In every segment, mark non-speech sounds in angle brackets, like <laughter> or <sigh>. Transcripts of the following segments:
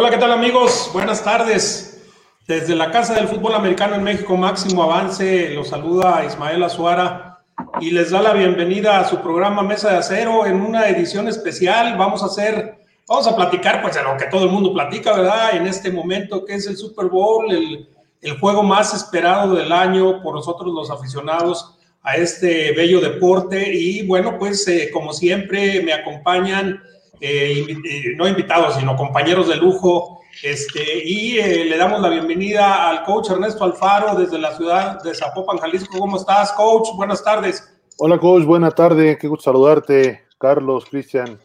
Hola, ¿qué tal amigos? Buenas tardes. Desde la Casa del Fútbol Americano en México, Máximo Avance, los saluda Ismael Azuara y les da la bienvenida a su programa Mesa de Acero en una edición especial. Vamos a hacer, vamos a platicar pues de lo que todo el mundo platica, ¿verdad? En este momento que es el Super Bowl, el, el juego más esperado del año por nosotros los aficionados a este bello deporte. Y bueno, pues eh, como siempre me acompañan, eh, no invitados, sino compañeros de lujo. Este, y eh, le damos la bienvenida al coach Ernesto Alfaro desde la ciudad de Zapopan, Jalisco. ¿Cómo estás, coach? Buenas tardes. Hola, coach. Buena tarde. Qué gusto saludarte, Carlos, Cristian,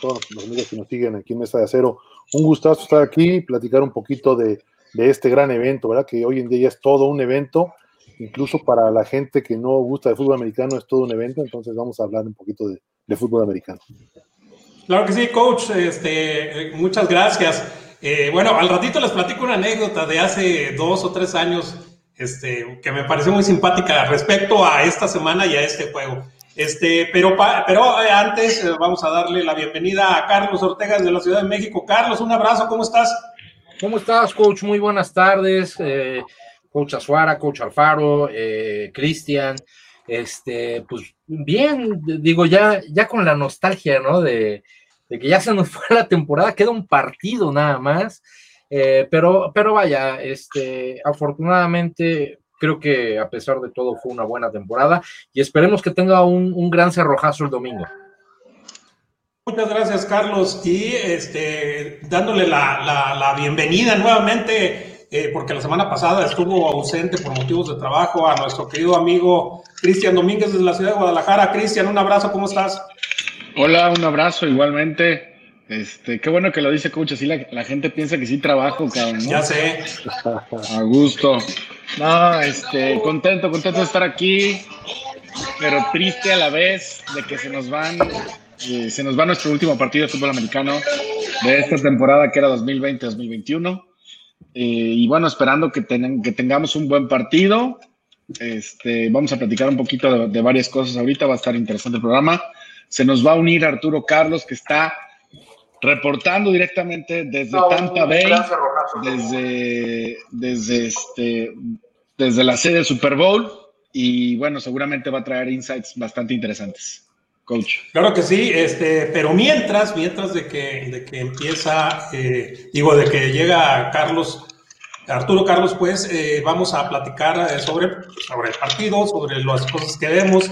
todos los amigos que nos siguen aquí en Mesa de Acero. Un gustazo estar aquí, platicar un poquito de, de este gran evento, ¿verdad? Que hoy en día es todo un evento incluso para la gente que no gusta de fútbol americano es todo un evento, entonces vamos a hablar un poquito de, fútbol americano. Claro que sí, coach, este, muchas gracias. Eh, bueno, al ratito les platico una anécdota de hace dos o tres años este, que me pareció muy simpática respecto a esta semana y a este juego. Este, pero, pero eh, antes eh, vamos a darle la bienvenida a Carlos Ortega de la Ciudad de México. Carlos, un abrazo, ¿cómo estás? ¿Cómo estás, coach? Muy buenas tardes. Coach Azuara, Coach Alfaro, eh, Cristian, este, pues bien, digo, ya, ya con la nostalgia, ¿no? De, que ya se nos <laughs> fue la temporada, queda un partido nada más, eh, pero, pero vaya, este, afortunadamente creo que a pesar de todo fue una buena temporada y esperemos que tenga un, gran cerrojazo el domingo. Muchas gracias, Carlos. Y este, dándole la, la bienvenida nuevamente eh, porque la semana pasada estuvo ausente por motivos de trabajo, a nuestro querido amigo Cristian Domínguez desde la ciudad de Guadalajara. Cristian, un abrazo, ¿cómo estás? Hola, un abrazo igualmente. Este, qué bueno que lo dice coach, así la, gente piensa que sí trabajo, cabrón. Ya sé. <laughs> A gusto. No, este, contento, contento de estar aquí, pero triste a la vez de que se nos van, eh, se nos va nuestro último partido de fútbol americano de esta temporada que era 2020-2021. Eh, y bueno, esperando que, que tengamos un buen partido. Este, vamos a platicar un poquito de, varias cosas ahorita, va a estar interesante el programa. Se nos va a unir Arturo Carlos, que está reportando directamente desde Tampa Bay, desde, desde, este, desde la sede del Super Bowl. Y bueno, seguramente va a traer insights bastante interesantes. Claro que sí, este, pero mientras, mientras de que, de que empieza, eh, digo, de que llega Carlos, Arturo Carlos, pues eh, vamos a platicar eh, sobre, sobre el partido, sobre las cosas que vemos.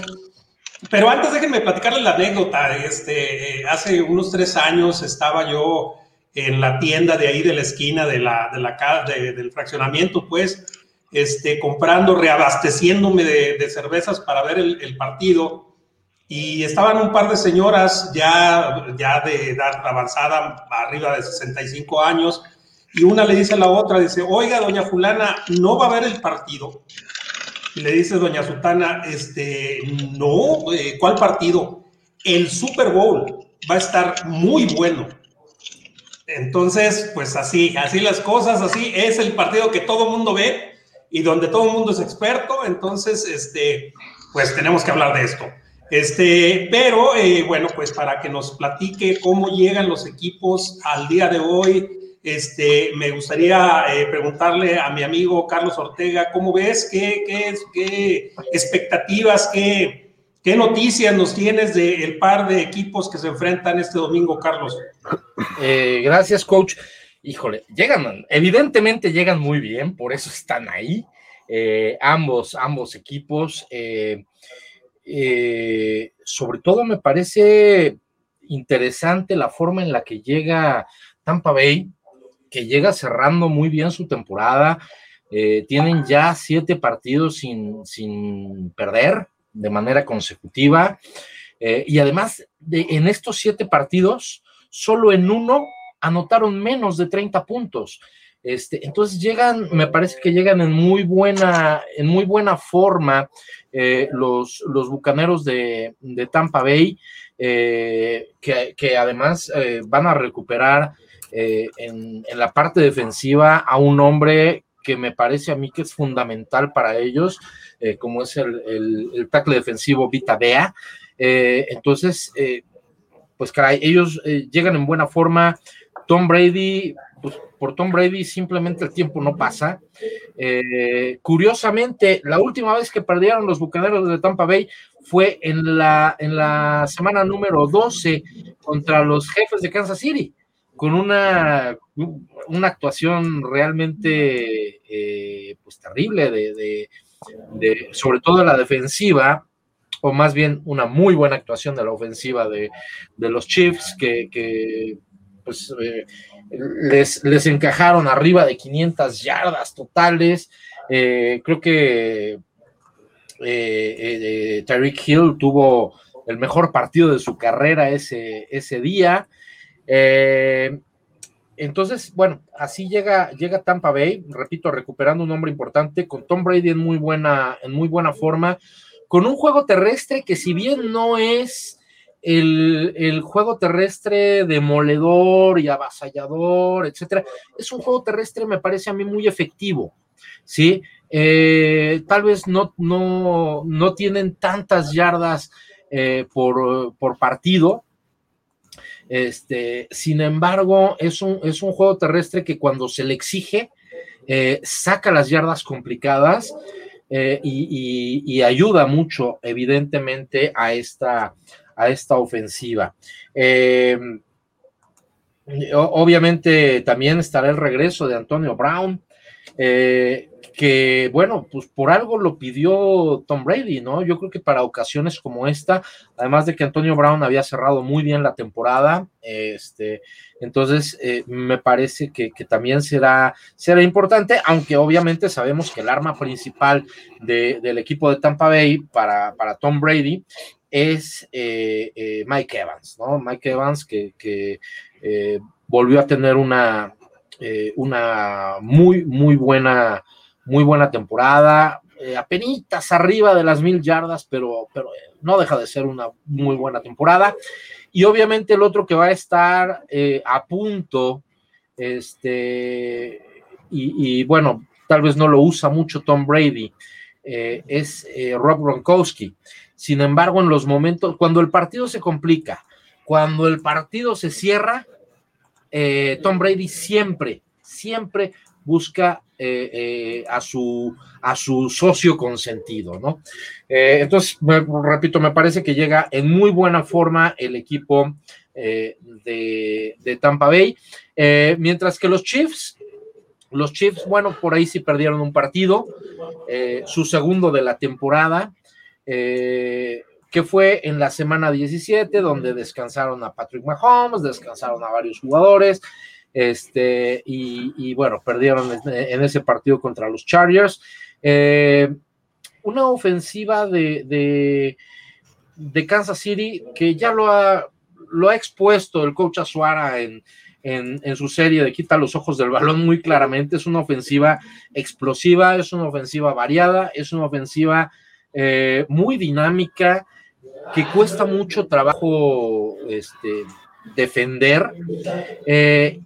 Pero antes déjenme platicarles la anécdota. Este, hace unos tres años estaba yo en la tienda de ahí de la esquina de la, de la del fraccionamiento, pues, este, comprando, reabasteciéndome de, cervezas para ver el, el partido y estaban un par de señoras ya, ya de edad avanzada, arriba de 65 años, y una le dice a la otra, dice, oiga, doña fulana, ¿no va a haber el partido? Le dice doña Sutana, este, no, eh, ¿cuál partido? El Super Bowl va a estar muy bueno. Entonces, pues así, así las cosas, así es el partido que todo mundo ve y donde todo el mundo es experto, entonces, este, pues tenemos que hablar de esto. Este, pero eh, bueno, pues para que nos platique cómo llegan los equipos al día de hoy, este, me gustaría eh, preguntarle a mi amigo Carlos Ortega, ¿cómo ves? ¿Qué, qué, expectativas, qué, qué, noticias nos tienes del par de equipos que se enfrentan este domingo, Carlos? Eh, gracias, coach. Híjole, llegan, evidentemente llegan muy bien, por eso están ahí. ambos, ambos equipos. Eh, sobre todo me parece interesante la forma en la que llega Tampa Bay, que llega cerrando muy bien su temporada. Eh, tienen ya siete partidos sin, sin, perder de manera consecutiva. Eh, y además, de, en estos siete partidos, solo en uno anotaron menos de 30 puntos. Este, entonces llegan, me parece que llegan en muy buena, en muy buena forma eh, los, los bucaneros de, Tampa Bay, eh, que, además van a recuperar en, la parte defensiva a un hombre que me parece a mí que es fundamental para ellos, como es el, el, tackle defensivo Vita Bea. entonces, pues caray, ellos llegan en buena forma. Tom Brady pues, por Tom Brady simplemente el tiempo no pasa. Eh, curiosamente, la última vez que perdieron los Bucaneros de Tampa Bay fue en la, en la semana número 12 contra los jefes de Kansas City, con una, una actuación realmente eh, pues terrible de, de, sobre todo la defensiva, o más bien una muy buena actuación de la ofensiva de, los Chiefs, que, pues, eh, les, les, encajaron arriba de 500 yardas totales. Eh, creo que Tyreek Hill tuvo el mejor partido de su carrera ese, ese día. Entonces, bueno, así llega, llega Tampa Bay, repito, recuperando un hombre importante, con Tom Brady en muy buena, en muy buena forma con un juego terrestre que si bien no es el, juego terrestre demoledor y avasallador, etcétera, es un juego terrestre, me parece a mí muy efectivo, ¿sí? Eh, tal vez no, no, no, tienen tantas yardas eh, por, partido, este, sin embargo, es un, es un juego terrestre que cuando se le exige, eh, saca las yardas complicadas eh, y, ayuda mucho, evidentemente, a esta, a esta ofensiva. Eh, obviamente también estará el regreso de Antonio Brown. Eh, que bueno, pues por algo lo pidió Tom Brady, ¿no? Yo creo que para ocasiones como esta, además de que Antonio Brown había cerrado muy bien la temporada, este, entonces eh, me parece que, también será, será importante, aunque obviamente sabemos que el arma principal del equipo de Tampa Bay para, para Tom Brady es eh, eh, Mike Evans, ¿no? Mike Evans que, que volvió a tener una, una muy, muy buena muy buena temporada, eh, apenas arriba de las mil yardas, pero, pero eh, no deja de ser una muy buena temporada. Y obviamente el otro que va a estar eh, a punto, este, y, bueno, tal vez no lo usa mucho Tom Brady, es Rob Gronkowski. Sin embargo, en los momentos, cuando el partido se complica, cuando el partido se cierra, Tom Brady siempre, siempre busca eh, eh, a, su, a su socio consentido, ¿no? Eh, entonces, repito, me parece que llega en muy buena forma el equipo de, Tampa Bay, mientras que los Chiefs, los Chiefs, bueno, por ahí sí perdieron un partido, su segundo de la temporada, que fue en la semana 17, donde descansaron a Patrick Mahomes, descansaron a varios jugadores, este, y, bueno, perdieron en ese partido contra los Chargers. Eh, una ofensiva de, de, Kansas City que ya lo ha, lo ha expuesto el coach Azuara en, en, su serie de quita los ojos del balón muy claramente. Es una ofensiva explosiva, es una ofensiva variada, es una ofensiva eh, muy dinámica que cuesta mucho trabajo este, defender. Eh,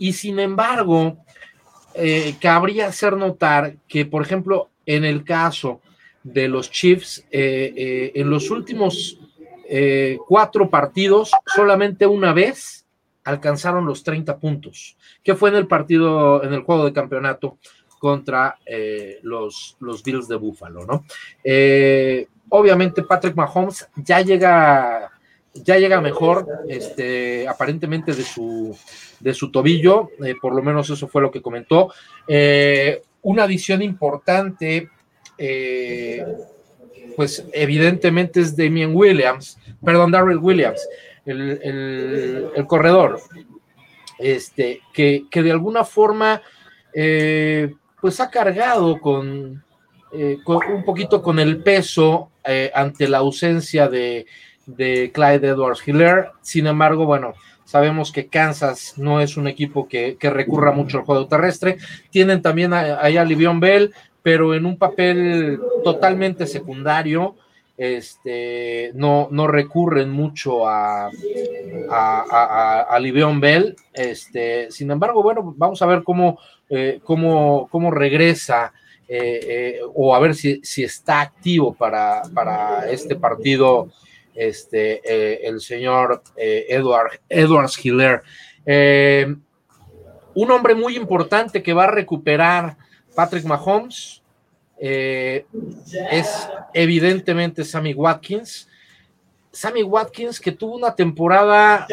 y sin embargo, eh, cabría hacer notar que, por ejemplo, en el caso de los Chiefs, eh, eh, en los últimos cuatro partidos, solamente una vez alcanzaron los 30 puntos, que fue en el partido, en el juego de campeonato contra los, los Bills de Buffalo, ¿no? obviamente Patrick Mahomes ya llega ya llega mejor, este, aparentemente de su, de su tobillo, eh, por lo menos eso fue lo que comentó. Eh, una adición importante, eh, pues evidentemente es Damien Williams, perdón, Darrell Williams, el, corredor, este, que, que, de alguna forma, pues ha cargado con, con, un poquito con el peso ante la ausencia de de Clyde Edwards Hiller. Sin embargo, bueno, sabemos que Kansas no es un equipo que, recurra mucho al juego terrestre. Tienen también ahí a Livion Bell, pero en un papel totalmente secundario. Este, no, no recurren mucho a, a, a, Bell. Este, sin embargo, bueno, vamos a ver cómo, eh, cómo, cómo regresa eh, eh, o a ver si, si está activo para, para este partido este, eh, el señor eh, Edward, Edwards Hiller. Eh, un hombre muy importante que va a recuperar Patrick Mahomes es evidentemente Sammy Watkins. Sammy Watkins que tuvo una temporada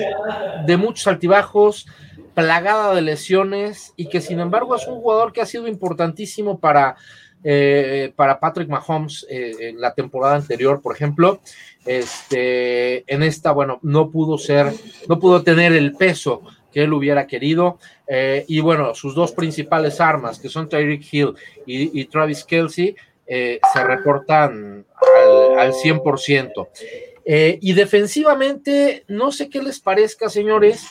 de muchos altibajos, plagada de lesiones y que sin embargo es un jugador que ha sido importantísimo para, eh, para Patrick Mahomes eh, en la temporada anterior, por ejemplo. Este, en esta, bueno, no pudo ser, no pudo tener el peso que él hubiera querido. Eh, y bueno, sus dos principales armas, que son Tyreek Hill y, Travis Kelsey, se reportan al, al 100%. y defensivamente, no sé qué les parezca, señores,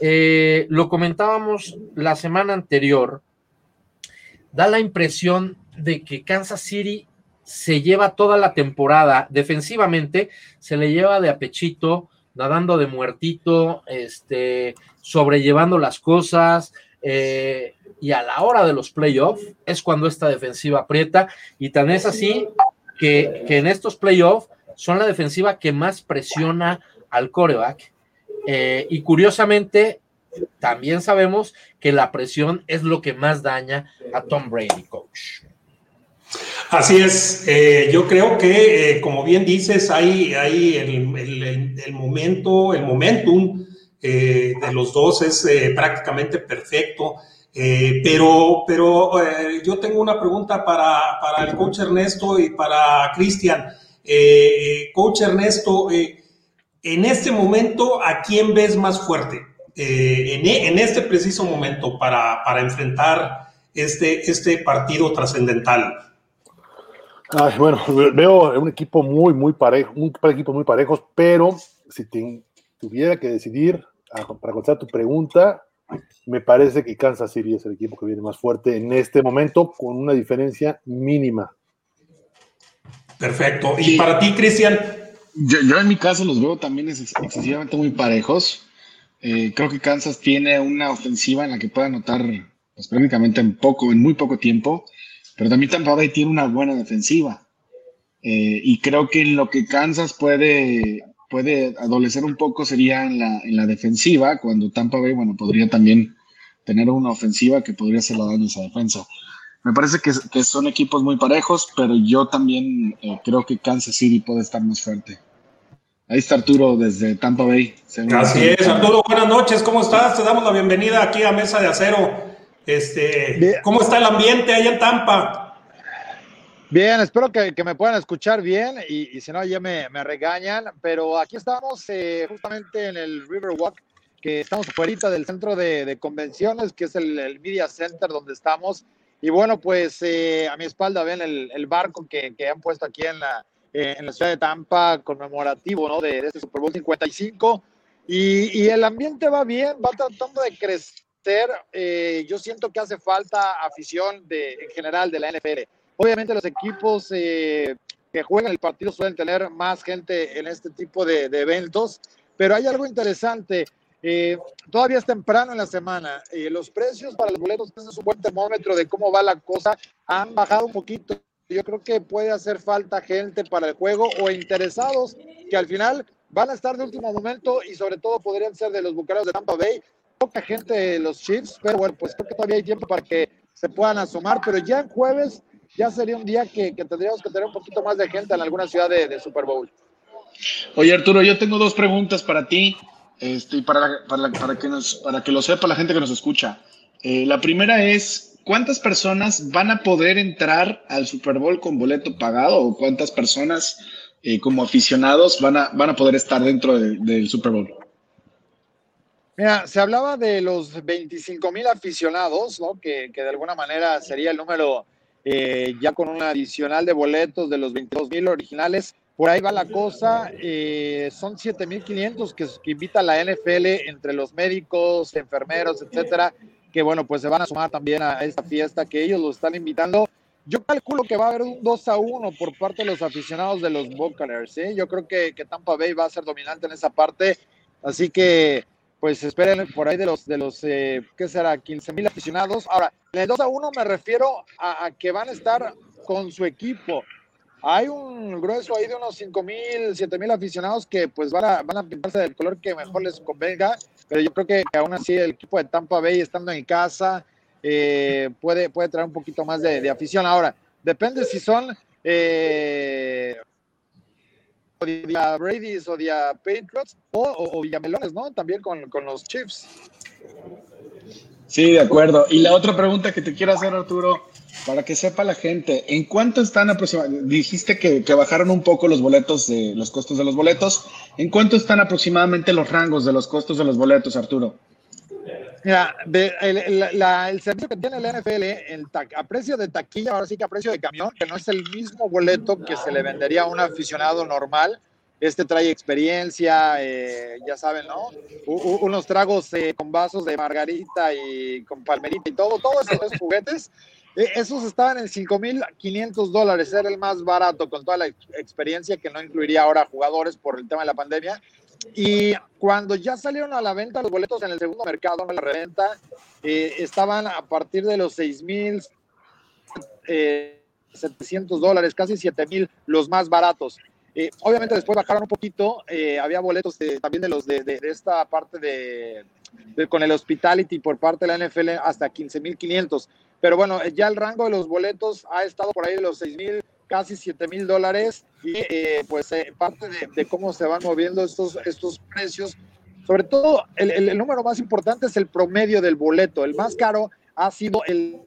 lo comentábamos la semana anterior, da la impresión de que Kansas City se lleva toda la temporada defensivamente, se le lleva de apechito, nadando de muertito, este, sobrellevando las cosas, eh, y a la hora de los playoffs es cuando esta defensiva aprieta, y tan es así que, que en estos playoffs son la defensiva que más presiona al coreback eh, y curiosamente, también sabemos que la presión es lo que más daña a Tom Brady, coach. Así es, eh, yo creo que, eh, como bien dices, hay, hay el, momento, el momentum de los dos es prácticamente perfecto. pero pero yo tengo una pregunta para, para, el coach Ernesto y para Cristian. coach Ernesto, en este momento, ¿a quién ves más fuerte? Eh, e, en, este preciso momento para, enfrentar este, este partido trascendental. Bueno, veo un equipo muy, muy parejo, un equipo muy parejos, pero si tuviera que decidir, para contestar tu pregunta, me parece que Kansas City es el equipo que viene más fuerte en este momento, con una diferencia mínima. Perfecto. ¿Y para ti, Cristian? Yo, en mi caso los veo también excesivamente muy parejos. Eh, creo que Kansas tiene una ofensiva en la que puede anotar pues, prácticamente en poco, en muy poco tiempo, pero también Tampa Bay tiene una buena defensiva. Eh, y creo que en lo que Kansas puede, puede adolecer un poco sería en la, en la defensiva, cuando Tampa Bay, bueno, podría también tener una ofensiva que podría hacer la daño a esa defensa. Me parece que, son equipos muy parejos, pero yo también eh, creo que Kansas City puede estar más fuerte. Ahí está Arturo desde Tampa Bay. Así es, Arturo, buenas noches, ¿cómo estás? Te damos la bienvenida aquí a Mesa de Acero. Este, ¿Cómo está el ambiente ahí en Tampa? Bien, espero que, me puedan escuchar bien y, si no ya me, regañan, pero aquí estamos eh, justamente en el Riverwalk, que estamos fuera del centro de, convenciones, que es el, el Media Center donde estamos y bueno, pues eh, a mi espalda ven el, barco que, han puesto aquí en la, eh, en la ciudad de Tampa, conmemorativo ¿no? de, este Super Bowl 55. Y, y, el ambiente va bien, va tratando de crecer. Eh, yo siento que hace falta afición de, en general de la NFL. Obviamente los equipos que juegan el partido suelen tener más gente en este tipo de, de eventos, pero hay algo interesante. Eh, todavía es temprano en la semana. Eh, los precios para los boletos, es un buen termómetro de cómo va la cosa, han bajado un poquito. Yo creo que puede hacer falta gente para el juego o interesados que al final van a estar de último momento y sobre todo podrían ser de los bucaneros de Tampa Bay. Poca gente de los Chiefs, pero bueno, pues creo que todavía hay tiempo para que se puedan asomar. Pero ya en jueves ya sería un día que, tendríamos que tener un poquito más de gente en alguna ciudad de, Super Bowl. Oye Arturo, yo tengo dos preguntas para ti. Este, para, para, para, que nos, para que lo sepa la gente que nos escucha. Eh, la primera es, ¿cuántas personas van a poder entrar al Super Bowl con boleto pagado o cuántas personas eh, como aficionados van a, van a poder estar dentro del Super Bowl? Mira, se hablaba de los 25 mil aficionados, ¿no? Que, que, de alguna manera sería el número eh, ya con un adicional de boletos de los 22 mil originales. Por ahí va la cosa. Eh, son 7.500 que, que invita la NFL entre los médicos, enfermeros, etcétera, que bueno, pues se van a sumar también a esta fiesta que ellos lo están invitando. Yo calculo que va a haber un 2 a 1 por parte de los aficionados de los Buccaneers. ¿eh? Yo creo que, que, Tampa Bay va a ser dominante en esa parte. Así que, pues esperen por ahí de los, de los eh, ¿qué será? 15 mil aficionados. Ahora, en el 2 a 1 me refiero a, que van a estar con su equipo hay un grueso ahí de unos 5 mil, 7 mil aficionados que pues van a, van a pintarse del color que mejor les convenga, pero yo creo que, aún así el equipo de Tampa Bay estando en casa eh, puede, puede traer un poquito más de, afición. Ahora, depende si son eh, Brady's o de Patriots o, o, Villamelones, ¿no? También con, con los Chiefs. Sí, de acuerdo. Y la otra pregunta que te quiero hacer, Arturo, para que sepa la gente, ¿en cuánto están aproximadamente? Dijiste que, bajaron un poco los boletos, de los costos de los boletos. ¿En cuánto están aproximadamente los rangos de los costos de los boletos, Arturo? Mira, el, servicio que tiene el NFL a precio de taquilla, ahora sí que a precio de camión, que no es el mismo boleto que se le vendería a un aficionado normal. Este trae experiencia, eh, ya saben, ¿no? unos tragos eh, con vasos de margarita y con palmerita y todo, todos esos juguetes eh, esos estaban en 5.500 dólares, era el más barato con toda la experiencia que no incluiría ahora jugadores por el tema de la pandemia. Y cuando ya salieron a la venta los boletos en el segundo mercado, en la reventa, eh, estaban a partir de los 6.700 eh, dólares, casi 7.000 los más baratos. obviamente después bajaron un poquito, había boletos también de los de, esta parte de, con el hospitality por parte de la NFL hasta 15.500. Pero bueno, ya el rango de los boletos ha estado por ahí de los 6 mil, casi 7 mil dólares. Y eh, pues eh, parte de, cómo se van moviendo estos, estos precios. Sobre todo, el, número más importante es el promedio del boleto. El más caro ha sido el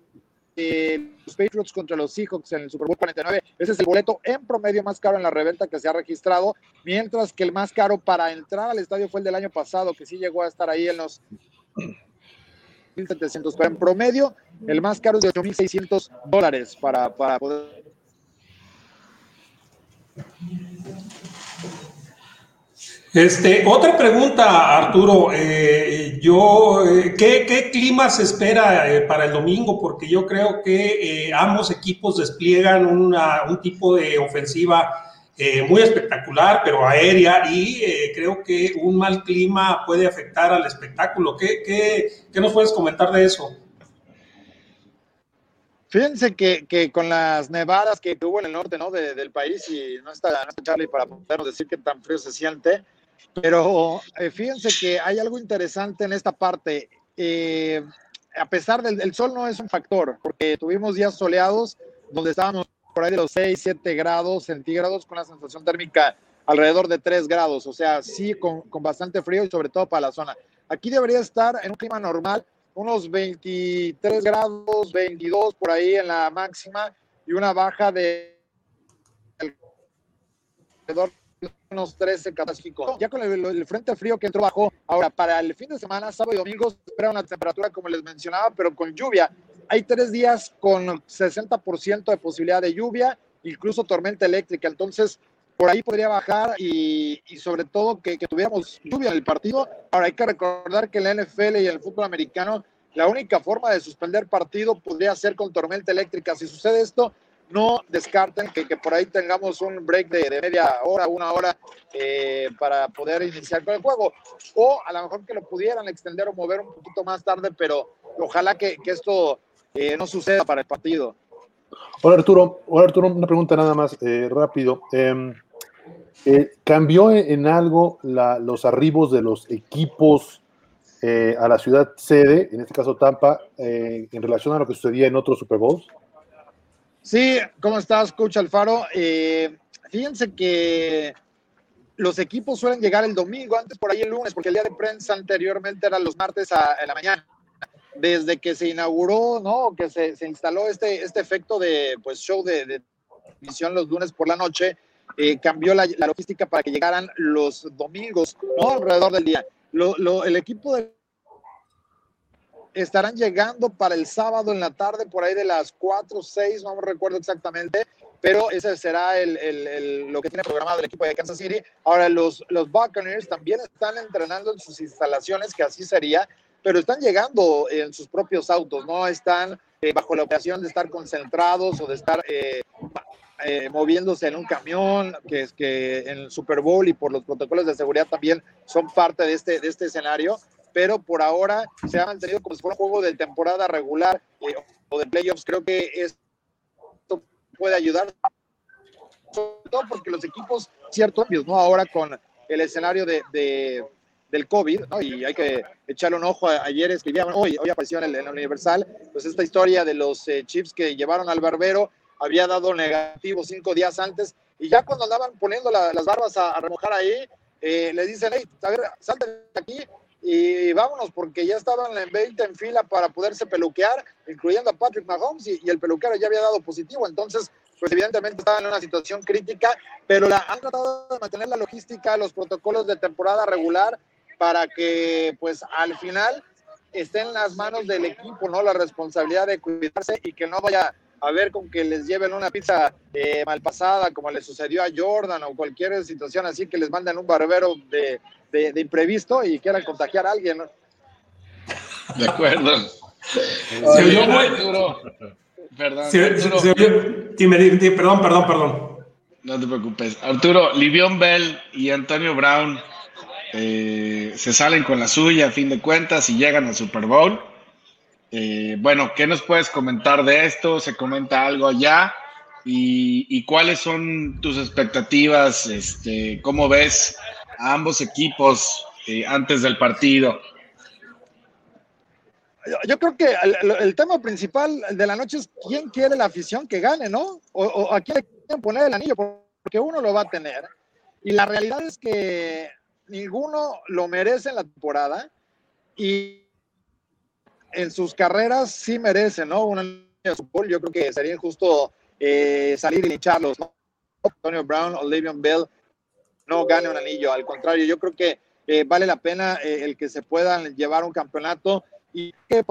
los Patriots contra los Seahawks en el Super Bowl 49. Ese es el boleto en promedio más caro en la reventa que se ha registrado, mientras que el más caro para entrar al estadio fue el del año pasado, que sí llegó a estar ahí en los 1.700, pero en promedio el más caro es de 8.600 dólares para, para poder... Este, otra pregunta, Arturo. Eh, yo, eh, ¿qué, clima se espera eh, para el domingo? Porque yo creo que ambos equipos despliegan una, un tipo de ofensiva muy espectacular, pero aérea, y creo que un mal clima puede afectar al espectáculo. ¿Qué, qué, qué nos puedes comentar de eso? Fíjense que, que, con las nevadas que hubo en el norte ¿no? del país, y no está, no está Charlie para podernos decir qué tan frío se siente, pero eh, fíjense que hay algo interesante en esta parte. Eh, a pesar del sol no es un factor, porque tuvimos días soleados donde estábamos por ahí de los 6, 7 grados centígrados con la sensación térmica alrededor de 3 grados, o sea, sí con, con bastante frío y sobre todo para la zona. Aquí debería estar en un clima normal, unos 23 grados, 22 por ahí en la máxima y una baja de alrededor de unos 13 catástroficos. Ya con el, frente frío que entró bajó. Ahora, para el fin de semana, sábado y domingo, espera una temperatura como les mencionaba, pero con lluvia. Hay tres días con 60% de posibilidad de lluvia, incluso tormenta eléctrica. Entonces, por ahí podría bajar y, sobre todo que, tuviéramos lluvia en el partido. Ahora hay que recordar que la NFL y el fútbol americano la única forma de suspender partido podría ser con tormenta eléctrica. Si sucede esto, no descarten que, por ahí tengamos un break de, media hora, una hora eh, para poder iniciar con el juego. O a lo mejor que lo pudieran extender o mover un poquito más tarde, pero ojalá que, esto eh, no suceda para el partido. Hola Arturo, hola Arturo, una pregunta nada más eh, rápido. Em, eh, ¿Cambió en algo los arribos de los equipos eh, a la ciudad sede, en este caso Tampa, eh, en relación a lo que sucedía en otros Super Bowls? Sí, ¿cómo estás, Coach Alfaro? fíjense que los equipos suelen llegar el domingo, antes por ahí el lunes, porque el día de prensa anteriormente era los martes a, la mañana. Desde que se inauguró, ¿no? Que se, instaló este, este efecto de pues, show de, de los lunes por la noche, eh, cambió la, logística para que llegaran los domingos, no alrededor del día. el equipo de estarán llegando para el sábado en la tarde, por ahí de las 4 o 6, no recuerdo exactamente, pero ese será el, lo que tiene programado el equipo de Kansas City. Ahora, los, los Buccaneers también están entrenando en sus instalaciones, que así sería, pero están llegando en sus propios autos, no están eh, bajo la operación de estar concentrados o de estar eh, eh, moviéndose en un camión, que es que en el Super Bowl y por los protocolos de seguridad también son parte de este, de este escenario, pero por ahora se ha mantenido como si fuera un juego de temporada regular eh, o de playoffs. Creo que esto puede ayudar sobre todo porque los equipos, cierto, ¿no? Ahora con el escenario de, del COVID, ¿no? Y hay que echarle un ojo. Ayer escribían, hoy, hoy apareció en el, Universal, pues esta historia de los eh, chips que llevaron al barbero había dado negativo cinco días antes y ya cuando andaban poniendo las barbas a, remojar ahí, eh, le dicen, hey, a aquí y vámonos, porque ya estaban en 20 en fila para poderse peluquear, incluyendo a Patrick Mahomes, y, el peluquero ya había dado positivo. Entonces, pues evidentemente estaban en una situación crítica, pero la, han tratado de mantener la logística, los protocolos de temporada regular, para que, pues al final esté en las manos del equipo, ¿no? La responsabilidad de cuidarse y que no vaya a ver con que les lleven una pizza eh, mal pasada, como le sucedió a Jordan o cualquier situación así, que les manden un barbero de, de, imprevisto y quieran contagiar a alguien. De acuerdo. Se oyó muy duro. Perdón. perdón, perdón, perdón. No te preocupes. Arturo, Livion Bell y Antonio Brown eh, se salen con la suya a fin de cuentas y llegan al Super Bowl. Eh, bueno, ¿qué nos puedes comentar de esto? ¿Se comenta algo allá? ¿Y, cuáles son tus expectativas? Este, ¿Cómo ves a ambos equipos eh, antes del partido? Yo creo que el, tema principal de la noche es quién quiere la afición que gane, ¿no? O, a quién quieren poner el anillo, porque uno lo va a tener. Y la realidad es que ninguno lo merece en la temporada y en sus carreras sí merece, ¿no? Un anillo de fútbol. Yo creo que sería injusto eh, salir y lincharlos, ¿no? Antonio Brown o Le'Veon Bell no gane un anillo. Al contrario, yo creo que eh, vale la pena eh, el que se puedan llevar un campeonato y que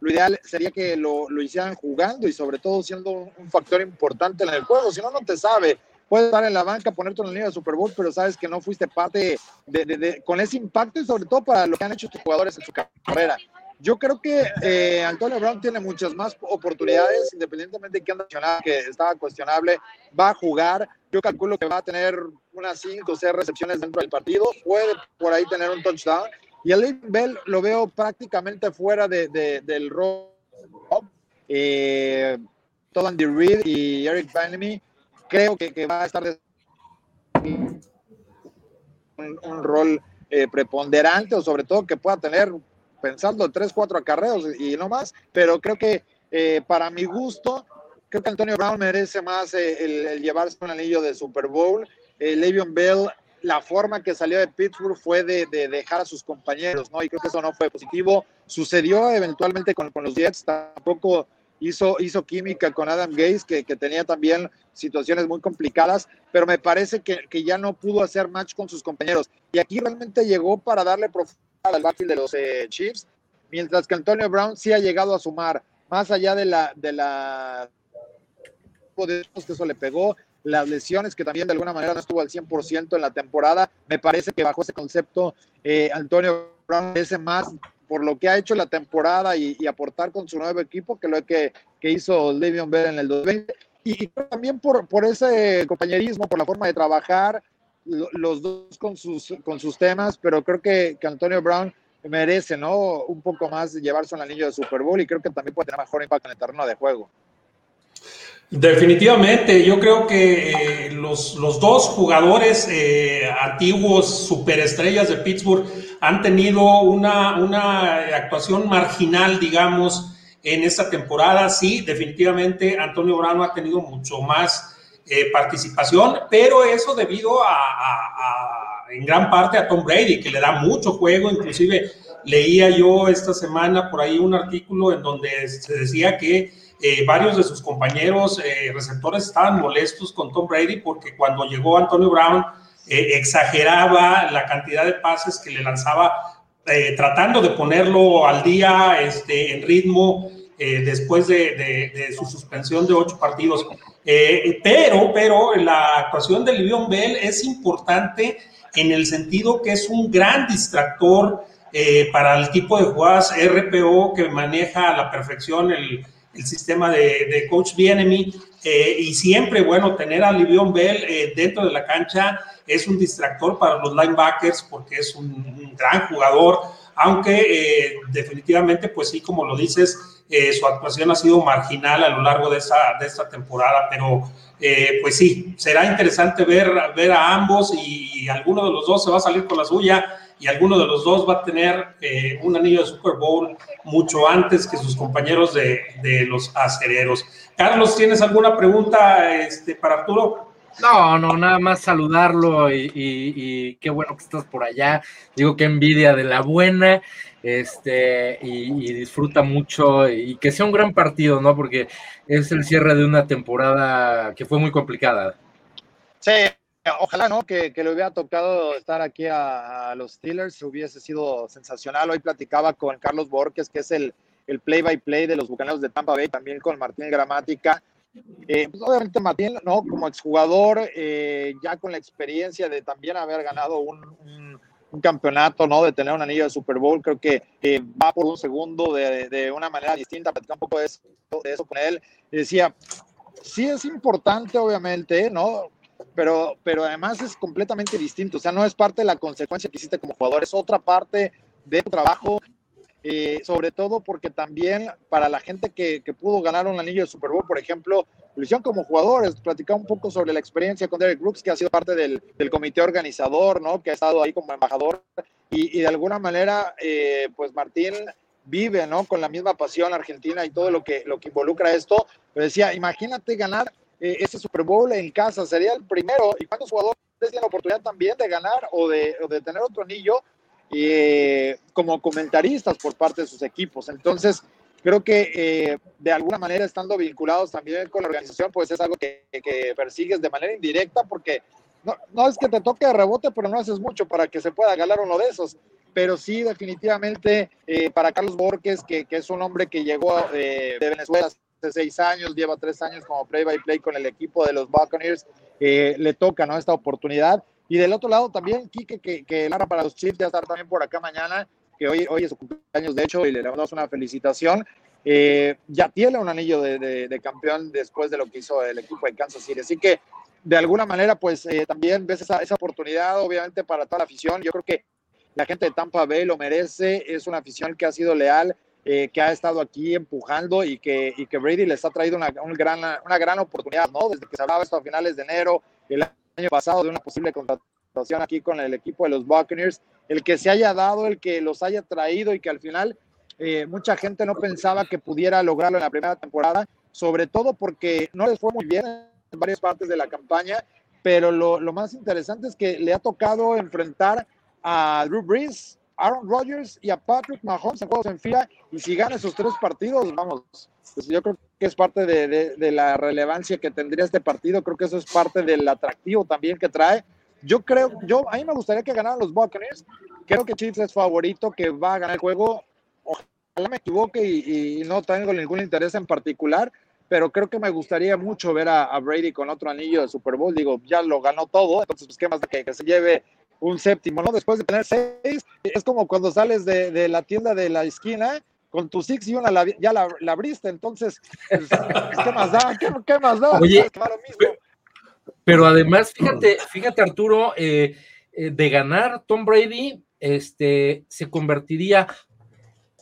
lo ideal sería que lo, lo, hicieran jugando y sobre todo siendo un, factor importante en el juego, si no, no te sabe. Puedes estar en la banca, ponerte en la línea de Super Bowl, pero sabes que no fuiste parte de, de, con ese impacto y sobre todo para lo que han hecho tus jugadores en su carrera. Yo creo que eh, Antonio Brown tiene muchas más oportunidades, independientemente de que anda que estaba cuestionable, va a jugar. Yo calculo que va a tener unas 5 o 6 recepciones dentro del partido, puede por ahí tener un touchdown. Y el Bell lo veo prácticamente fuera de, del rol. Eh, todo Andy Reid y Eric Bieniemy creo que, va a estar un, rol eh, preponderante o sobre todo que pueda tener pensando en tres, cuatro acarreos y no más, pero creo que eh, para mi gusto, creo que Antonio Brown merece más eh, el, llevarse un anillo de Super Bowl. Le'Veon Bell, la forma que salió de Pittsburgh fue de, dejar a sus compañeros, ¿no? Y creo que eso no fue positivo. Sucedió eventualmente con los Jets, tampoco hizo, hizo química con Adam Gates, que, tenía también situaciones muy complicadas, pero me parece que, ya no pudo hacer match con sus compañeros. Y aquí realmente llegó para darle profundidad al backfield de los eh, Chiefs, mientras que Antonio Brown sí ha llegado a sumar, más allá de la, de la que eso le pegó, las lesiones que también de alguna manera no estuvo al 100% en la temporada, me parece que bajo ese concepto eh, Antonio Brown ese más por lo que ha hecho la temporada y, aportar con su nuevo equipo que lo que, que hizo Le'Veon Bell en el 2020 y, también por, por ese compañerismo, por la forma de trabajar, los dos con sus, con sus temas, pero creo que, que Antonio Brown merece, ¿no? Un poco más llevarse un anillo de Super Bowl y creo que también puede tener mejor impacto en el terreno de juego. Definitivamente, yo creo que eh, los, los, dos jugadores eh, antiguos superestrellas de Pittsburgh han tenido una, una actuación marginal, digamos, en esta temporada. Sí, definitivamente Antonio Brown ha tenido mucho más eh, participación, pero eso debido a, en gran parte a Tom Brady, que le da mucho juego, inclusive leía yo esta semana por ahí un artículo en donde se decía que eh, varios de sus compañeros eh, receptores estaban molestos con Tom Brady porque cuando llegó Antonio Brown exageraba la cantidad de pases que le lanzaba tratando de ponerlo al día este, en ritmo después de, su suspensión de ocho partidos. Eh, pero, pero la actuación de Livion Bell es importante en el sentido que es un gran distractor eh, para el tipo de jugadas RPO que maneja a la perfección el, el sistema de, de Coach Bienemy. Eh, y siempre, bueno, tener a Livion Bell dentro de la cancha es un distractor para los linebackers porque es un, un gran jugador aunque eh, definitivamente, pues sí, como lo dices, eh, su actuación ha sido marginal a lo largo de, esa, de esta temporada, pero eh, pues sí, será interesante ver, ver a ambos y, alguno de los dos se va a salir con la suya y alguno de los dos va a tener un anillo de Super Bowl mucho antes que sus compañeros de, de los acereros. Carlos, ¿tienes alguna pregunta este, para Arturo? No, no, nada más saludarlo y, qué bueno que estás por allá. Digo que envidia de la buena, este, y, disfruta mucho y que sea un gran partido, ¿no? Porque es el cierre de una temporada que fue muy complicada. Sí, ojalá, ¿no? Que, le hubiera tocado estar aquí a, los Steelers, hubiese sido sensacional. Hoy platicaba con Carlos Borges, que es el, el play-by-play de los Bucaneros de Tampa Bay, también con Martín Gramática eh, pues, obviamente Martín, ¿no? Como exjugador, eh, ya con la experiencia de también haber ganado un, campeonato, ¿no? De tener un anillo de Super Bowl, creo que va por un segundo de, una manera distinta, platicar un poco de eso, de eso con él. Y decía, sí es importante, obviamente, ¿no? Pero, pero además es completamente distinto, o sea, no es parte de la consecuencia que hiciste como jugador, es otra parte de tu trabajo eh, sobre todo porque también para la gente que, pudo ganar un anillo de Super Bowl, por ejemplo, lo hicieron como jugadores, platicaba un poco sobre la experiencia con Derek Brooks, que ha sido parte del, comité organizador, ¿no? que ha estado ahí como embajador, y, de alguna manera, eh, pues Martín vive ¿no? con la misma pasión argentina y todo lo que, lo que involucra esto. Pero decía, imagínate ganar eh, ese Super Bowl en casa, sería el primero, y cuántos jugadores tienen la oportunidad también de ganar o de, tener otro anillo eh, como comentaristas por parte de sus equipos. Entonces, creo que eh, de alguna manera estando vinculados también con la organización, pues es algo que, persigues de manera indirecta porque no, es que te toque de rebote, pero no haces mucho para que se pueda ganar uno de esos. Pero sí, definitivamente, eh, para Carlos Borges, que, es un hombre que llegó de Venezuela seis años, lleva tres años como play-by-play con el equipo de los Buccaneers, le toca ¿no? esta oportunidad. Y del otro lado también, Quique, que, que narra para los Chiefs, ya estar también por acá mañana, que hoy, hoy es su cumpleaños, de hecho, y le damos una felicitación. Eh, ya tiene un anillo de, de, campeón después de lo que hizo el equipo de Kansas City. Así que, de alguna manera, pues eh, también ves esa, esa oportunidad, obviamente, para toda la afición. Yo creo que la gente de Tampa Bay lo merece, es una afición que ha sido leal, eh, que ha estado aquí empujando y que, y que Brady les ha traído una, un gran, una gran oportunidad, ¿no? Desde que se hablaba esto a finales de enero, el año pasado de una posible contratación aquí con el equipo de los Buccaneers, el que se haya dado, el que los haya traído y que al final eh, mucha gente no pensaba que pudiera lograrlo en la primera temporada, sobre todo porque no les fue muy bien en varias partes de la campaña, pero lo, lo más interesante es que le ha tocado enfrentar a Drew Brees, Aaron Rodgers y a Patrick Mahomes en juegos en fila, y si gana esos tres partidos, vamos, pues yo creo que es parte de, la relevancia que tendría este partido, creo que eso es parte del atractivo también que trae. Yo creo, yo, a mí me gustaría que ganaran los Buccaneers, creo que Chiefs es favorito, que va a ganar el juego, ojalá me equivoque y, no tengo ningún interés en particular, pero creo que me gustaría mucho ver a, Brady con otro anillo de Super Bowl, digo, ya lo ganó todo, entonces, pues, ¿qué más que, que se lleve un séptimo, ¿no? Después de tener seis, es como cuando sales de, de la tienda de la esquina con tu Six y una ya la, abriste, entonces, pues, ¿qué más da? ¿Qué, más da? Oye, pero además, fíjate, fíjate Arturo, eh, eh, de ganar Tom Brady, este, se convertiría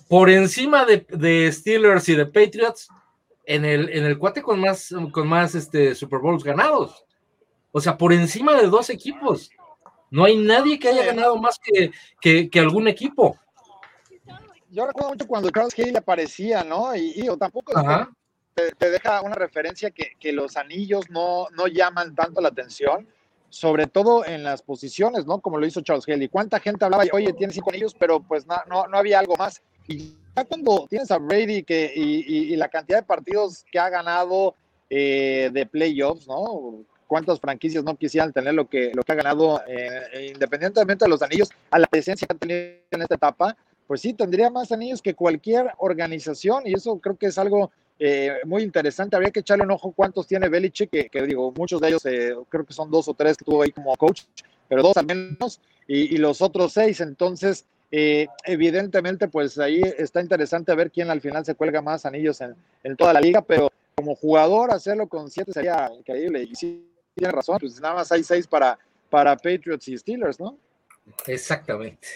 por encima de, de, Steelers y de Patriots en el, en el cuate con más, con más este, Super Bowls ganados. O sea, por encima de dos equipos. No hay nadie que haya ganado más que, que, que algún equipo yo recuerdo mucho cuando Charles Haley aparecía, ¿no? Y, tampoco te, deja una referencia que, que los anillos no, no, llaman tanto la atención, sobre todo en las posiciones, ¿no? Como lo hizo Charles Haley. ¿Cuánta gente hablaba? Oye, tiene cinco anillos, pero pues no, no, no había algo más. Y ya cuando tienes a Brady que, y, y, la cantidad de partidos que ha ganado eh, de playoffs, ¿no? Cuántas franquicias no quisieran tener lo que, lo que ha ganado, eh, independientemente de los anillos, a la presencia que han tenido en esta etapa, pues sí, tendría más anillos que cualquier organización y eso creo que es algo eh, muy interesante. Habría que echarle un ojo cuántos tiene Belichick, que, digo, muchos de ellos eh, creo que son dos o tres que tuvo ahí como coach, pero dos al menos, y, los otros seis. Entonces, eh, evidentemente, pues ahí está interesante ver quién al final se cuelga más anillos en, toda la liga, pero como jugador hacerlo con siete sería increíble. Y sí, tiene razón, pues nada más hay seis para, para Patriots y Steelers, ¿no? Exactamente.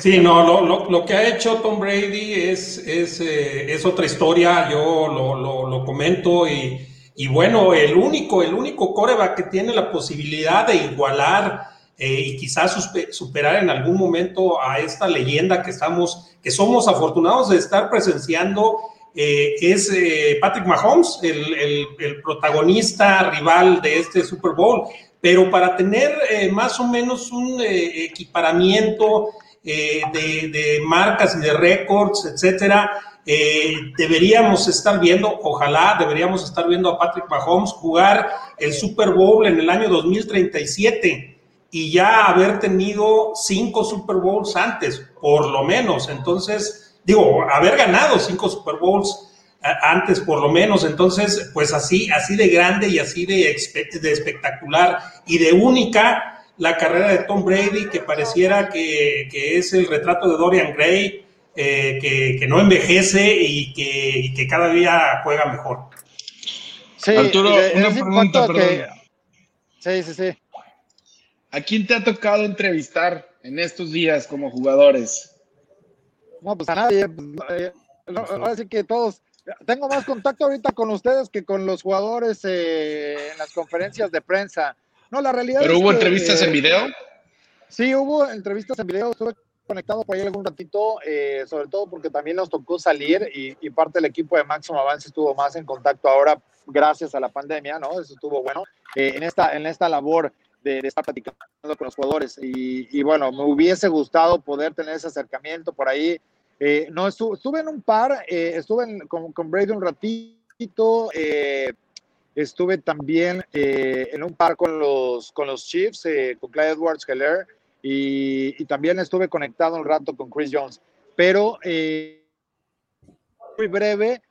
Sí, no, lo, lo, lo, que ha hecho Tom Brady es, es, eh, es otra historia, yo lo, lo comento y, y, bueno, el único, el único coreback que tiene la posibilidad de igualar eh, y quizás superar en algún momento a esta leyenda que estamos, que somos afortunados de estar presenciando, eh, es Patrick Mahomes, el, el, protagonista rival de este Super Bowl. Pero para tener más o menos un equiparamiento eh, de, marcas y de récords, etcétera, eh, deberíamos estar viendo, ojalá deberíamos estar viendo a Patrick Mahomes jugar el Super Bowl en el año 2037 y ya haber tenido cinco Super Bowls antes, por lo menos. Entonces, digo, haber ganado cinco Super Bowls antes, por lo menos. Entonces, pues así, así de grande y así de, de espectacular y de única la carrera de Tom Brady, que pareciera que, es el retrato de Dorian Gray, eh, que, no envejece y que, cada día juega mejor. Sí, Arturo, una pregunta, perdón. Sí, sí, sí. ¿A quién te ha tocado entrevistar en estos días como jugadores? No, pues a nadie. Pues, eh, ahora sí que todos. Tengo más contacto ahorita con ustedes que con los jugadores eh, en las conferencias de prensa. No, la realidad ¿Pero hubo entrevistas en video? Sí, hubo entrevistas en video. Estuve conectado por ahí algún ratito, eh, sobre todo porque también nos tocó salir y, parte del equipo de Máximo Avance estuvo más en contacto ahora gracias a la pandemia, ¿no? Eso estuvo bueno eh, en, esta, en esta labor de, estar platicando con los jugadores. Y, bueno, me hubiese gustado poder tener ese acercamiento por ahí. Eh, no estuve, en un par, estuve con, con Brady un ratito. Estuve también eh, en un par con los, con los Chiefs, eh, con Clyde Edwards Heller, y, también estuve conectado un rato con Chris Jones. Pero eh, muy breve,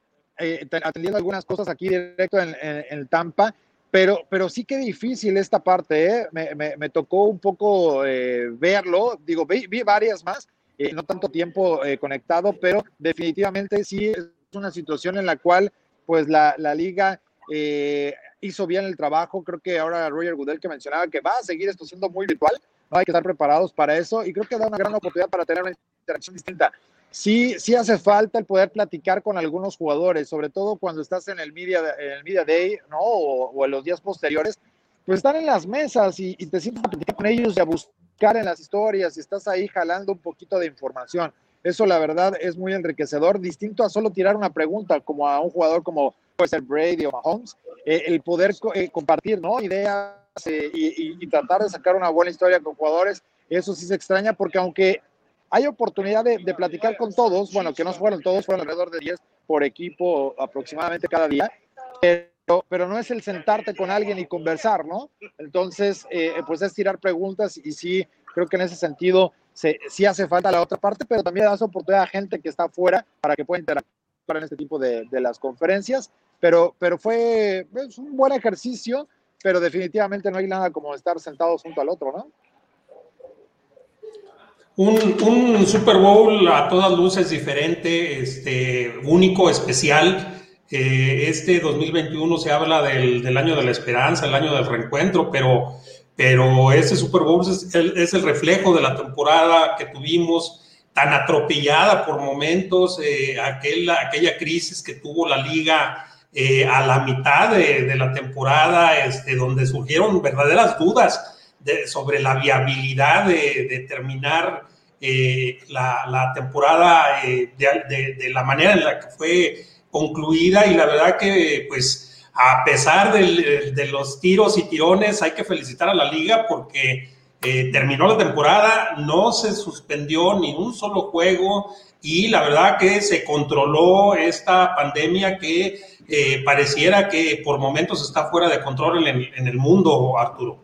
atendiendo algunas cosas aquí directo en, en, Tampa, pero, pero sí que difícil esta parte, me, me, tocó un poco verlo, digo, vi, vi, varias más, no tanto tiempo conectado, pero definitivamente sí es una situación en la cual pues la, la liga eh, hizo bien el trabajo. Creo que ahora Roger Goodell que mencionaba que va a seguir esto siendo muy virtual, hay que estar preparados para eso y creo que da una gran oportunidad para tener una interacción distinta. Sí, sí hace falta el poder platicar con algunos jugadores, sobre todo cuando estás en el Media, en el media Day ¿no? O, en los días posteriores, pues están en las mesas y, te sientes a platicar con ellos y a buscar en las historias y estás ahí jalando un poquito de información. Eso la verdad es muy enriquecedor, distinto a solo tirar una pregunta como a un jugador como puede ser Brady o Mahomes, eh, el poder eh, compartir ¿no? ideas eh, y, tratar de sacar una buena historia con jugadores, eso sí se extraña porque aunque hay oportunidad de, platicar con todos, bueno, que no fueron todos, fueron alrededor de 10 por equipo aproximadamente cada día, pero, pero no es el sentarte con alguien y conversar, ¿no? Entonces, pues es tirar preguntas y sí, creo que en ese sentido sí hace falta la otra parte, pero también das oportunidad a gente que está afuera para que pueda interactuar en este tipo de, de las conferencias pero, pero fue un buen ejercicio, pero definitivamente no hay nada como estar sentados junto al otro, ¿no? Un, Super Bowl a todas luces diferente, este, único, especial. Eh, este 2021 se habla del, del, año de la esperanza, el año del reencuentro, pero, pero este Super Bowl es el, es el reflejo de la temporada que tuvimos tan atropellada por momentos, eh, aquel, aquella crisis que tuvo la liga eh, a la mitad de, la temporada, este, donde surgieron verdaderas dudas sobre la viabilidad de, terminar eh, la, temporada eh, de, la manera en la que fue concluida y la verdad que pues a pesar de los tiros y tirones hay que felicitar a la liga porque terminó la temporada, no se suspendió ni un solo juego y la verdad que se controló esta pandemia que eh, pareciera que por momentos está fuera de control en el, mundo, Arturo.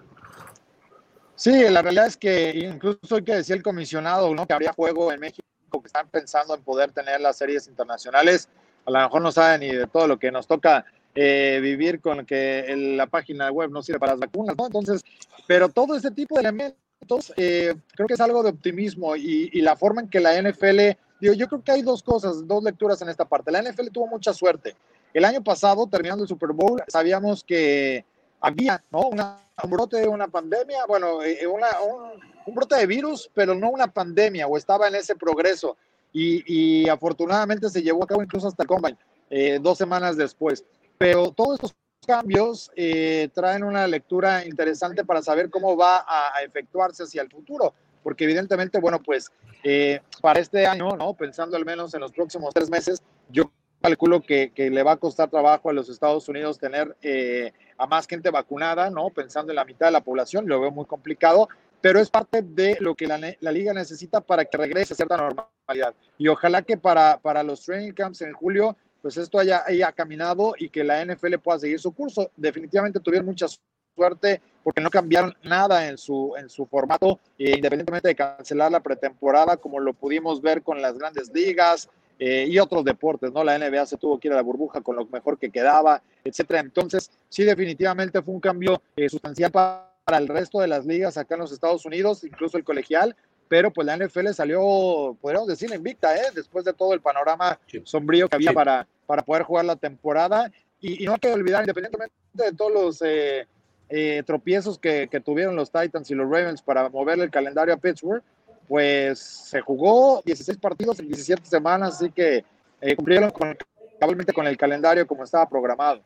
Sí, la realidad es que incluso hay que decir el comisionado, ¿no? Que habría juego en México, que están pensando en poder tener las series internacionales. A lo mejor no saben ni de todo lo que nos toca eh, vivir con que la página web no sirve para las vacunas, ¿no? Entonces, pero todo este tipo de elementos eh, creo que es algo de optimismo y, y, la forma en que la NFL, digo, yo creo que hay dos cosas, dos lecturas en esta parte. La NFL tuvo mucha suerte. El año pasado, terminando el Super Bowl, sabíamos que había, ¿no? un brote una pandemia, bueno, eh, una, un, brote de virus, pero no una pandemia, o estaba en ese progreso. Y, afortunadamente se llevó a cabo incluso hasta el Combine, eh, dos semanas después. Pero todos estos cambios eh, traen una lectura interesante para saber cómo va a, efectuarse hacia el futuro, porque evidentemente, bueno, pues para este año, ¿no? Pensando al menos en los próximos tres meses, yo calculo que, le va a costar trabajo a los Estados Unidos tener eh, a más gente vacunada, ¿no? Pensando en la mitad de la población, lo veo muy complicado, pero es parte de lo que la, liga necesita para que regrese a cierta normalidad. Y ojalá que para, los training camps en julio, pues esto haya, caminado y que la NFL pueda seguir su curso. Definitivamente tuvieron mucha suerte porque no cambiaron nada en su, en su formato, eh, independientemente de cancelar la pretemporada, como lo pudimos ver con las grandes ligas, eh, y otros deportes, ¿no? La NBA se tuvo que ir a la burbuja con lo mejor que quedaba, etcétera. Entonces, sí, definitivamente fue un cambio eh, sustancial para, el resto de las ligas acá en los Estados Unidos, incluso el colegial, pero pues la NFL salió, podríamos decir, invicta, ¿eh? Después de todo el panorama sombrío que había para, para poder jugar la temporada. Y, no hay que olvidar, independientemente de todos los eh, tropiezos que, que tuvieron los Titans y los Ravens para mover el calendario a Pittsburgh, pues se jugó 16 partidos en 17 semanas, así que eh, cumplieron con, con el calendario como estaba programado.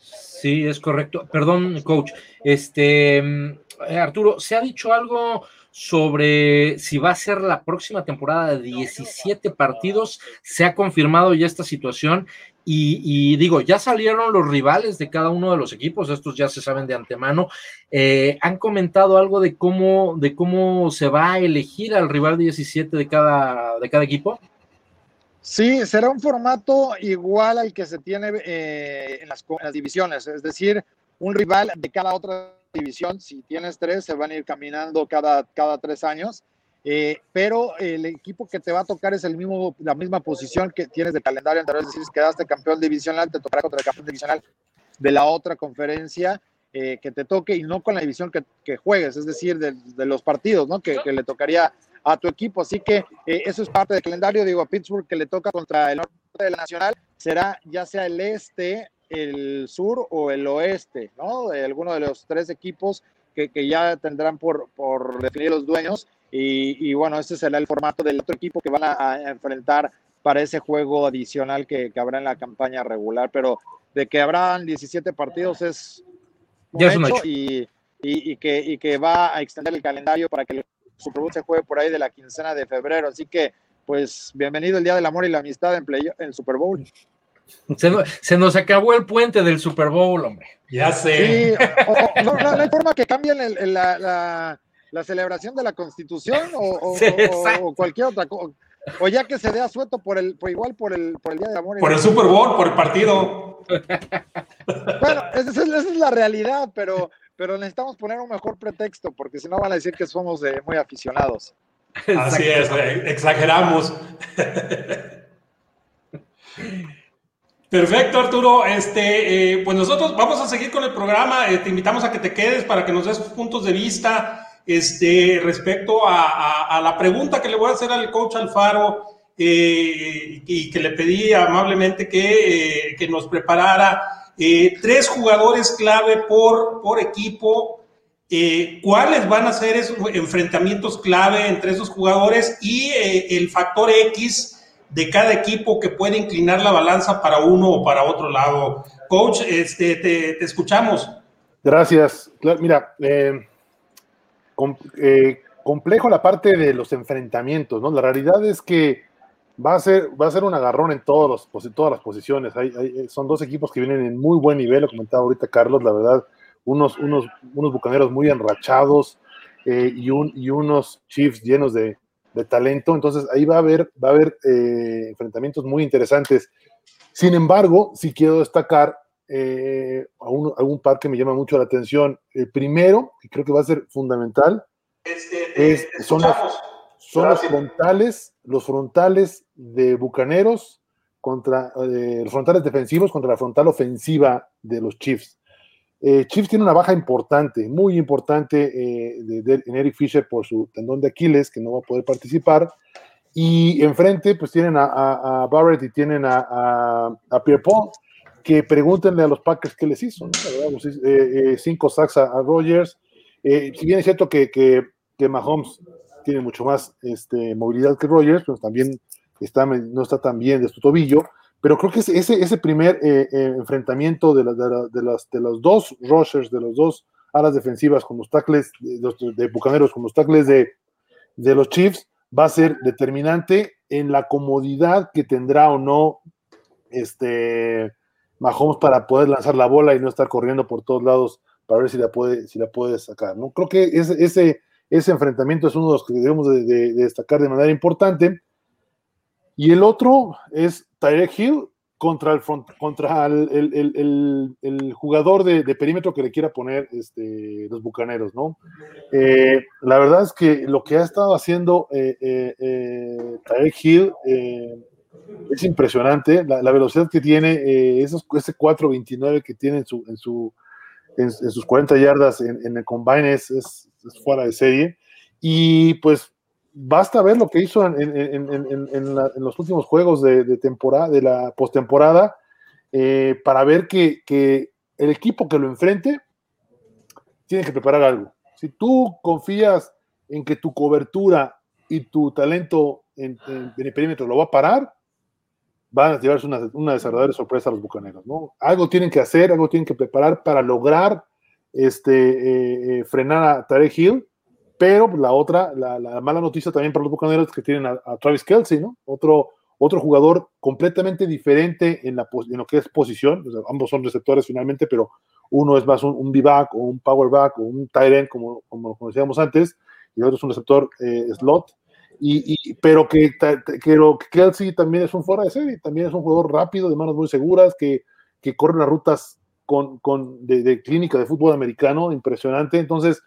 Sí, es correcto. Perdón, coach. Este, mm, Arturo, ¿se ha dicho algo sobre si va a ser la próxima temporada de 17 partidos? ¿Se ha confirmado ya esta situación? Y, digo, ya salieron los rivales de cada uno de los equipos, estos ya se saben de antemano. Eh, ¿Han comentado algo de cómo, de cómo se va a elegir al rival 17 de cada, de cada equipo? Sí, será un formato igual al que se tiene eh, en, las, divisiones, es decir, un rival de cada otra división. Si tienes tres, se van a ir caminando cada, cada tres años. Eh, pero el equipo que te va a tocar es el mismo, la misma posición que tienes de calendario anterior, es decir, quedaste campeón divisional, te tocará contra el campeón divisional de la otra conferencia eh, que te toque y no con la división que, que juegues, es decir, de, de los partidos, ¿no? Que, que, le tocaría a tu equipo. Así que eh, eso es parte del calendario. Digo, a Pittsburgh que le toca contra el norte de la Nacional será ya sea el este, el sur o el oeste, ¿no? De alguno de los tres equipos que, que ya tendrán por, por definir los dueños y, bueno, este será el formato del otro equipo que van a, enfrentar para ese juego adicional que, habrá en la campaña regular. Pero de que habrán 17 partidos es un, hecho, Y, que, que va a extender el calendario para que el Super Bowl se juegue por ahí de la quincena de febrero. Así que, pues, bienvenido el Día del Amor y la Amistad en, play, en el Super Bowl. Se, nos acabó el puente del Super Bowl, hombre. Ya sé. no, hay forma que cambien la la celebración de la Constitución o, <laughs> cualquier otra cosa. O ya que se dé asueto por el, por igual por el, por el Día de Amor. Por el Super Bowl, por el partido. Bueno, esa es, la realidad, pero, pero necesitamos poner un mejor pretexto, porque si no van a decir que somos muy aficionados. Así es, exageramos. Perfecto, Arturo. Este, eh, pues nosotros vamos a seguir con el programa. Eh, te invitamos a que te quedes para que nos des puntos de vista este, respecto a, la pregunta que le voy a hacer al coach Alfaro eh, y que le pedí amablemente que, eh, nos preparara eh, tres jugadores clave por, por equipo. ¿Cuáles van a ser esos enfrentamientos clave entre esos jugadores y el factor X de cada equipo que puede inclinar la balanza para uno o para otro lado? Coach, este, te, te escuchamos. Gracias. Mira, eh, complejo la parte de los enfrentamientos, ¿no? La realidad es que va a ser, va a ser un agarrón en todos los, todas las posiciones. Hay, son dos equipos que vienen en muy buen nivel, lo comentaba ahorita Carlos, la verdad, unos, unos, unos bucaneros muy enrachados eh, y, un, y unos Chiefs llenos de, talento. Entonces ahí va a haber, va a haber eh, enfrentamientos muy interesantes. Sin embargo, sí quiero destacar eh, a, un, par que me llama mucho la atención. El primero, que creo que va a ser fundamental, es, son, los, frontales, los frontales de Bucaneros contra eh, los frontales defensivos contra la frontal ofensiva de los Chiefs. Eh, Chiefs tiene una baja importante, muy importante de, en Eric Fisher por su tendón de Aquiles, que no va a poder participar. Y enfrente, pues tienen a, Barrett y tienen a, a, a Pierre Paul, que pregúntenle a los Packers qué les hizo. ¿no? Pues, eh, eh, cinco sacks a, Rogers. Eh, si bien es cierto que, que, que, Mahomes tiene mucho más este, movilidad que Rogers, pues también está, no está tan bien de su tobillo. Pero creo que ese, ese primer enfrentamiento de, de, las, de los dos rushers, de los dos alas defensivas con los tackles de, de Bucaneros, con los tackles de, de los Chiefs, va a ser determinante en la comodidad que tendrá o no este Mahomes para poder lanzar la bola y no estar corriendo por todos lados para ver si la puede, si la puede sacar. ¿no? Creo que ese, ese, ese enfrentamiento es uno de los que debemos de, destacar de manera importante. Y el otro es Tyrek Hill contra el, contra el, el, jugador de, perímetro que le quiera poner este, los bucaneros, ¿no? Eh, la verdad es que lo que ha estado haciendo eh, eh, eh Tarek Hill es impresionante. La, velocidad que tiene, esos, ese 4.29 que tiene en, su, en, su, en, sus 40 yardas en, el combine es, fuera de serie. Y pues basta ver lo que hizo en, los últimos juegos de, temporada, de la postemporada, eh, para ver que, el equipo que lo enfrente tiene que preparar algo. Si tú confías en que tu cobertura y tu talento en, el perímetro lo va a parar, van a llevarse una, una desagradable sorpresa a los bucaneros. ¿no? Algo tienen que hacer, algo tienen que preparar para lograr este, eh, eh, frenar a Tarek Hill pero la otra, la, mala noticia también para los Bucaneros es que tienen a, Travis Kelsey, ¿no? Otro, otro jugador completamente diferente en, la, en lo que es posición. ambos son receptores finalmente, pero uno es más un, un B-back o un power back o un tight end, como, como lo conocíamos antes, y el otro es un receptor eh, slot. Y, pero que, que, Kelsey también es un fuera de serie, también es un jugador rápido, de manos muy seguras, que, que corre las rutas con, con de, de, clínica de fútbol americano, impresionante. Entonces,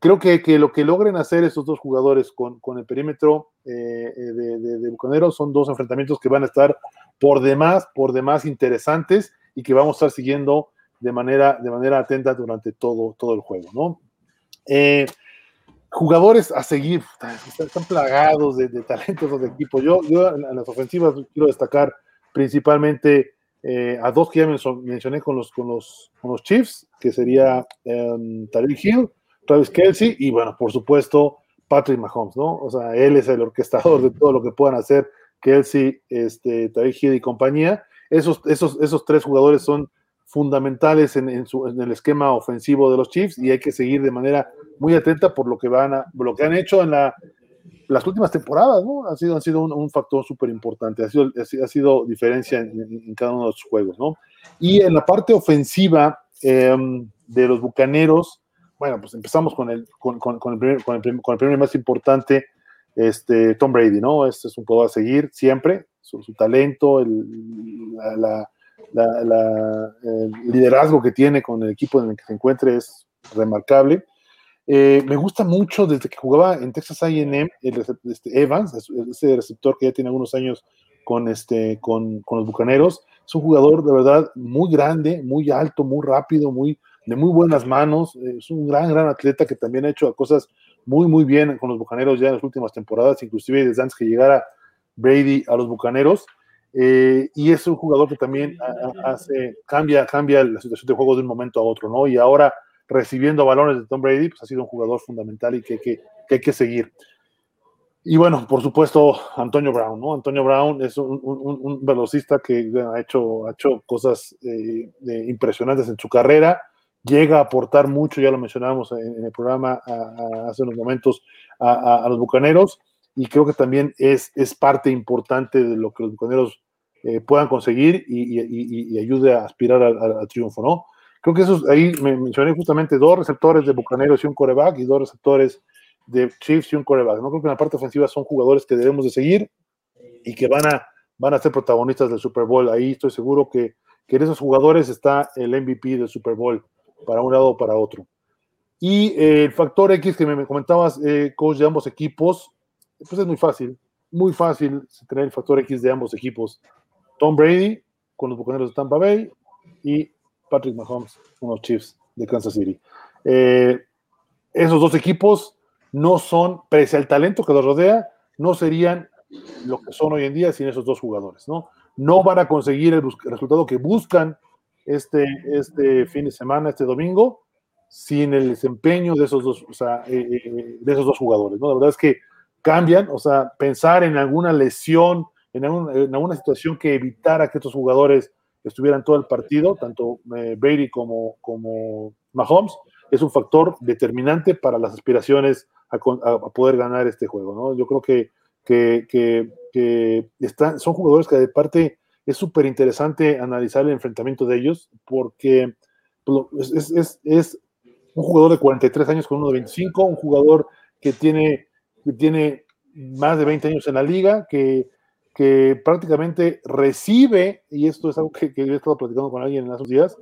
creo que, que, lo que logren hacer estos dos jugadores con, con el perímetro eh, eh, de, de, Bucaneros son dos enfrentamientos que van a estar por demás, por demás interesantes y que vamos a estar siguiendo de manera, de manera atenta durante todo, todo el juego, ¿no? Eh, jugadores a seguir, están plagados de, de talentos los equipos. Yo, yo en las ofensivas quiero destacar principalmente a dos que ya mencioné con los, con los, con los Chiefs, que sería um, Hill Travis Kelsey y bueno, por supuesto, Patrick Mahomes, ¿no? O sea, él es el orquestador de todo lo que puedan hacer Kelsey, este, Travis Hill y compañía. Esos, esos, esos tres jugadores son fundamentales en, en, su, en, el esquema ofensivo de los Chiefs y hay que seguir de manera muy atenta por lo que van a, lo que han hecho en la, las últimas temporadas, ¿no? Ha sido, han sido un, factor súper importante, ha sido, ha sido diferencia en, cada uno de los juegos, ¿no? Y en la parte ofensiva eh, de los Bucaneros, bueno, pues empezamos con el, con, con, el, primer, con, el, con el más importante, este, Tom Brady, ¿no? Este es un jugador a seguir siempre, su, talento, el, la, el liderazgo que tiene con el equipo en el que se encuentre es remarcable. Eh, me gusta mucho desde que jugaba en Texas A&M, este Evans, ese receptor que ya tiene algunos años con, este, con, con los Bucaneros, es un jugador de verdad muy grande, muy alto, muy rápido, muy, de muy buenas manos, es un gran, gran atleta que también ha hecho cosas muy, muy bien con los Bucaneros ya en las últimas temporadas, inclusive desde antes que llegara Brady a los Bucaneros. Eh, y es un jugador que también hace, cambia, cambia la situación de juego de un momento a otro, ¿no? Y ahora recibiendo balones de Tom Brady, pues ha sido un jugador fundamental y que, que, que hay que seguir. Y bueno, por supuesto, Antonio Brown, ¿no? Antonio Brown es un, un, un velocista que ha, hecho, ha hecho cosas eh, impresionantes en su carrera llega a aportar mucho, ya lo mencionábamos en, el programa hace unos momentos, a, los Bucaneros, y creo que también es, es parte importante de lo que los Bucaneros eh, puedan conseguir y, ayude a aspirar al, triunfo, ¿no? Creo que esos, ahí me mencioné justamente dos receptores de Bucaneros y un coreback, y dos receptores de Chiefs y un coreback, ¿no? Creo que en la parte ofensiva son jugadores que debemos de seguir y que van a, van a ser protagonistas del Super Bowl. Ahí estoy seguro que, que en esos jugadores está el MVP del Super Bowl para un lado o para otro. Y eh, el factor X que me comentabas, eh, coach de ambos equipos, pues es muy fácil, muy fácil tener el factor X de ambos equipos. Tom Brady con los Bucaneros de Tampa Bay y Patrick Mahomes con los Chiefs de Kansas City. Eh, esos dos equipos no son, pese al talento que los rodea, no serían lo que son hoy en día sin esos dos jugadores, ¿no? No van a conseguir el, resultado que buscan este, este fin de semana, este domingo, sin el desempeño de esos dos, o sea, eh, eh, de esos dos jugadores, ¿no? La verdad es que cambian, o sea, pensar en alguna lesión, en, en alguna situación que evitara que estos jugadores estuvieran todo el partido, tanto eh, como, como Mahomes, es un factor determinante para las aspiraciones a, poder ganar este juego, ¿no? Yo creo que, que, están, son jugadores que de parte es súper interesante analizar el enfrentamiento de ellos porque pues, es, es, es, un jugador de 43 años con uno de 25, un jugador que tiene, que tiene más de 20 años en la liga, que, que prácticamente recibe, y esto es algo que, que he estado platicando con alguien en esos días,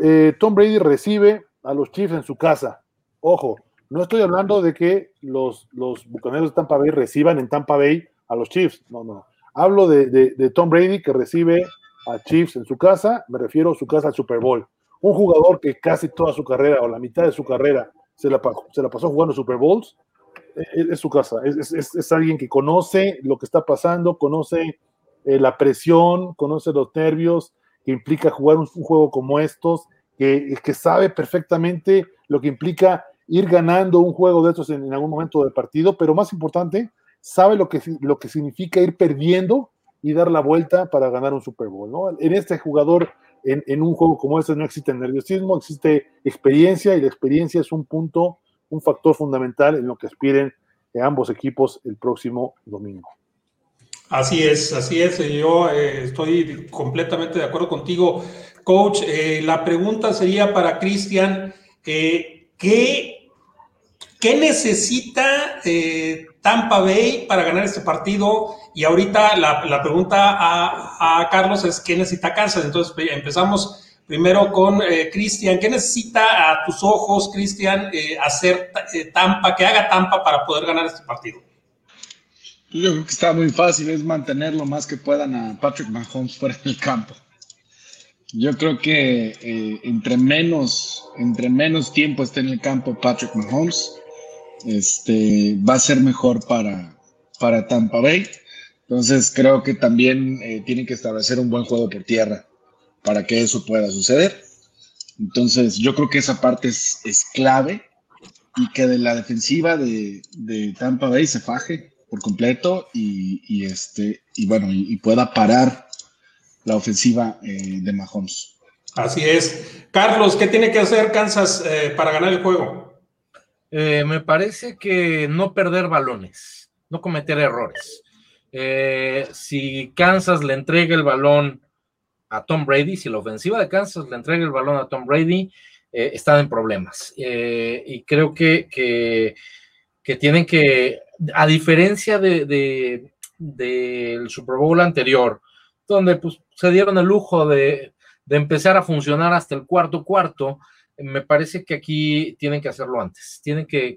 eh, Tom Brady recibe a los Chiefs en su casa. Ojo, no estoy hablando de que los, los bucaneros de Tampa Bay reciban en Tampa Bay a los Chiefs, no, no. Hablo de, de, Tom Brady que recibe a Chiefs en su casa, me refiero a su casa al Super Bowl. Un jugador que casi toda su carrera o la mitad de su carrera se la, se la pasó jugando Super Bowls, es, su casa. Es, es, es, alguien que conoce lo que está pasando, conoce eh, la presión, conoce los nervios que implica jugar un, juego como estos, que, que, sabe perfectamente lo que implica ir ganando un juego de estos en, en algún momento del partido, pero más importante, sabe lo que, lo que significa ir perdiendo y dar la vuelta para ganar un Super Bowl. ¿no? En este jugador, en, en, un juego como este, no existe nerviosismo, existe experiencia y la experiencia es un punto, un factor fundamental en lo que aspiren ambos equipos el próximo domingo. Así es, así es. Yo eh, estoy completamente de acuerdo contigo, coach. Eh, la pregunta sería para Cristian, eh, ¿qué, ¿qué, necesita Tampa Bay para ganar este partido. Y ahorita la, pregunta a, Carlos es, ¿qué necesita Kansas? Entonces empezamos primero con eh, Cristian. ¿Qué necesita a tus ojos, Cristian, eh, hacer eh, Tampa, que haga Tampa para poder ganar este partido? Yo creo que está muy fácil, es mantener lo más que puedan a Patrick Mahomes fuera del campo. Yo creo que entre, menos, entre menos tiempo esté en el campo Patrick Mahomes, este, va a ser mejor para, para Tampa Bay. Entonces creo que también eh, tienen que establecer un buen juego por tierra para que eso pueda suceder. Entonces yo creo que esa parte es, es clave y que de la defensiva de, de, Tampa Bay se faje por completo y, y este, y bueno, y, pueda parar la ofensiva eh, de Mahomes. Así es. Carlos, ¿qué tiene que hacer Kansas eh, para ganar el juego? Eh, me parece que no perder balones, no cometer errores. Eh, si Kansas le entrega el balón a Tom Brady, si la ofensiva de Kansas le entrega el balón a Tom Brady, eh, están en problemas. y creo que, que, tienen que, a diferencia del de, Super Bowl anterior, donde pues, se dieron el lujo de, de empezar a funcionar hasta el cuarto cuarto, me parece que aquí tienen que hacerlo antes, tienen que,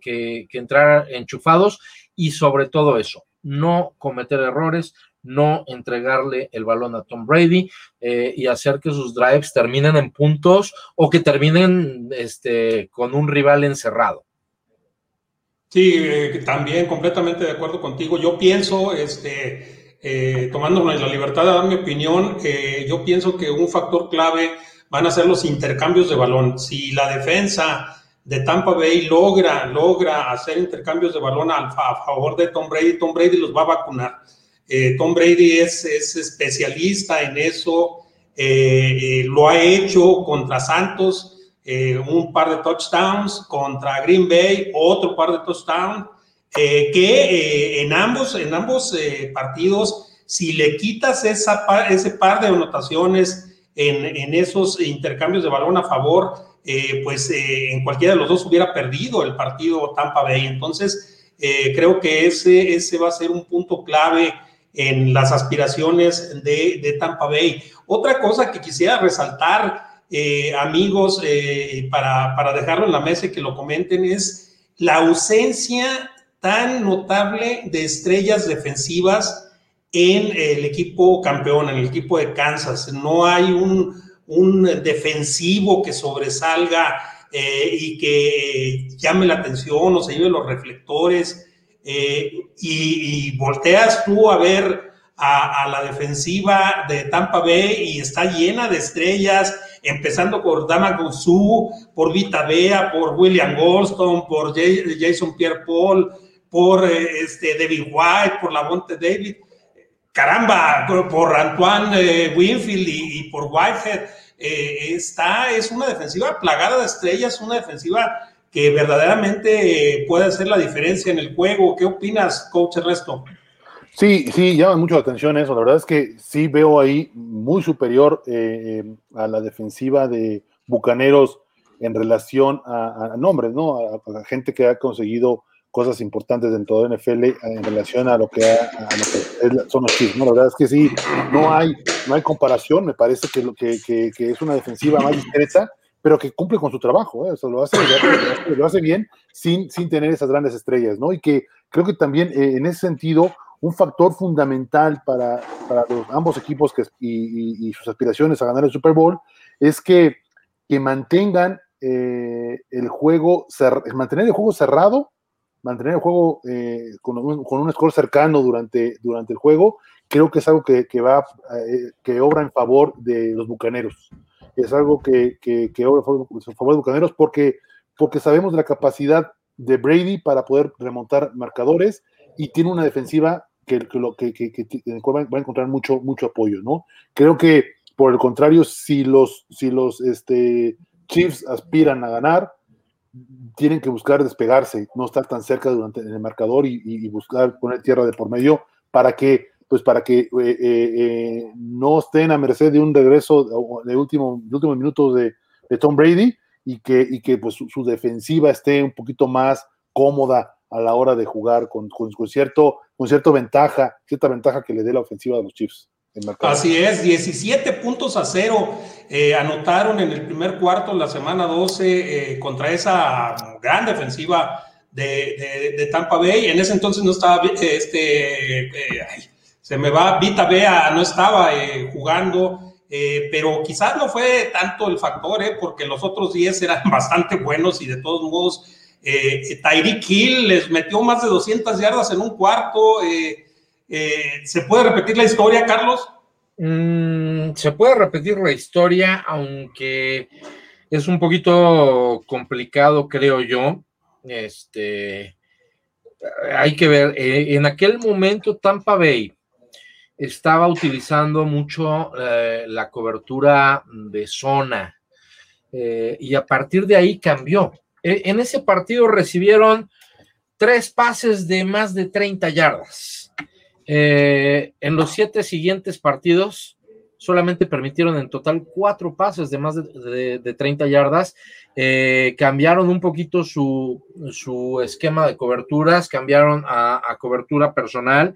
entrar enchufados y sobre todo eso, no cometer errores, no entregarle el balón a Tom Brady eh, y hacer que sus drives terminen en puntos o que terminen este, con un rival encerrado. Sí, eh, también completamente de acuerdo contigo. Yo pienso, este, eh, tomándome la libertad de dar mi opinión, yo pienso que un factor clave van a ser los intercambios de balón. Si la defensa de Tampa Bay logra, logra hacer intercambios de balón a, favor de Tom Brady, Tom Brady los va a vacunar. Eh, Tom Brady es, especialista en eso, eh, eh, lo ha hecho contra Santos, un par de touchdowns, contra Green Bay, otro par de touchdowns, que en ambos, en ambos partidos, si le quitas esa, ese par de anotaciones, en, esos intercambios de balón a favor, eh, pues eh, en cualquiera de los dos hubiera perdido el partido Tampa Bay. Entonces, eh, creo que ese, ese va a ser un punto clave en las aspiraciones de, Tampa Bay. Otra cosa que quisiera resaltar, amigos, para, para dejarlo en la mesa y que lo comenten, es la ausencia tan notable de estrellas defensivas en el equipo campeón, en el equipo de Kansas. No hay un, defensivo que sobresalga eh, y que llame la atención o se lleve los reflectores. Eh, y, volteas tú a ver a, la defensiva de Tampa Bay y está llena de estrellas, empezando por Dama Guzú, por Vita Bea, por William Goldstone, por Jason Pierre-Paul, por eh, este, David White, por Lavonte David. Caramba, por Antoine eh, Winfield y, por Whitehead. Eh, está, es una defensiva plagada de estrellas, una defensiva que verdaderamente puede hacer la diferencia en el juego. ¿Qué opinas, coach Ernesto? Sí, sí, llama mucho la atención eso. La verdad es que sí veo ahí muy superior eh, eh, a la defensiva de Bucaneros en relación a, nombres, ¿no? A, gente que ha conseguido cosas importantes dentro de NFL en relación a lo que, son los Chiefs, ¿no? La verdad es que sí, no hay, no hay comparación. Me parece que, lo que, que, es una defensiva más discreta, pero que cumple con su trabajo, ¿eh? o lo, hace, lo, hace, bien sin, sin tener esas grandes estrellas, ¿no? Y que creo que también en ese sentido un factor fundamental para, los, ambos equipos que, y, sus aspiraciones a ganar el Super Bowl es que, que mantengan eh, el juego, mantener el juego cerrado, mantener el juego eh, con, un, con, un, score cercano durante, durante el juego, creo que es algo que, va, eh, que obra en favor de los bucaneros. Es algo que, que, obra en favor de bucaneros porque, porque sabemos de la capacidad de Brady para poder remontar marcadores y tiene una defensiva que, lo, que, que, va a encontrar mucho, mucho apoyo, ¿no? Creo que, por el contrario, si los, si los este, Chiefs aspiran a ganar, tienen que buscar despegarse, no estar tan cerca durante el marcador y, buscar poner tierra de por medio para que pues para que eh, eh, eh, no estén a merced de un regreso de último, de últimos minutos de, Tom Brady y que, y que pues, su, defensiva esté un poquito más cómoda a la hora de jugar con, con, cierto, con cierta ventaja, cierta ventaja que le dé la ofensiva de los Chiefs. Así es, 17 puntos a cero anotaron en el primer cuarto la semana 12 eh, contra esa gran defensiva de, Tampa Bay. En ese entonces no estaba, este, se me va, Vita Bea no estaba jugando, pero quizás no fue tanto el factor, porque los otros 10 eran <laughs> bastante buenos y de todos modos eh, Tyreek Hill les metió más de 200 yardas en un cuarto. Eh, eh, ¿Se puede repetir la historia, Carlos? Mm, se puede repetir la historia, aunque es un poquito complicado, creo yo. Este, hay que ver, en aquel momento Tampa Bay estaba utilizando mucho la cobertura de zona y a partir de ahí cambió. E, en ese partido recibieron tres pases de más de 30 yardas. Eh, en los siete siguientes partidos solamente permitieron en total cuatro pases de más de, 30 yardas. Eh, cambiaron un poquito su, esquema de coberturas, cambiaron a, a, cobertura personal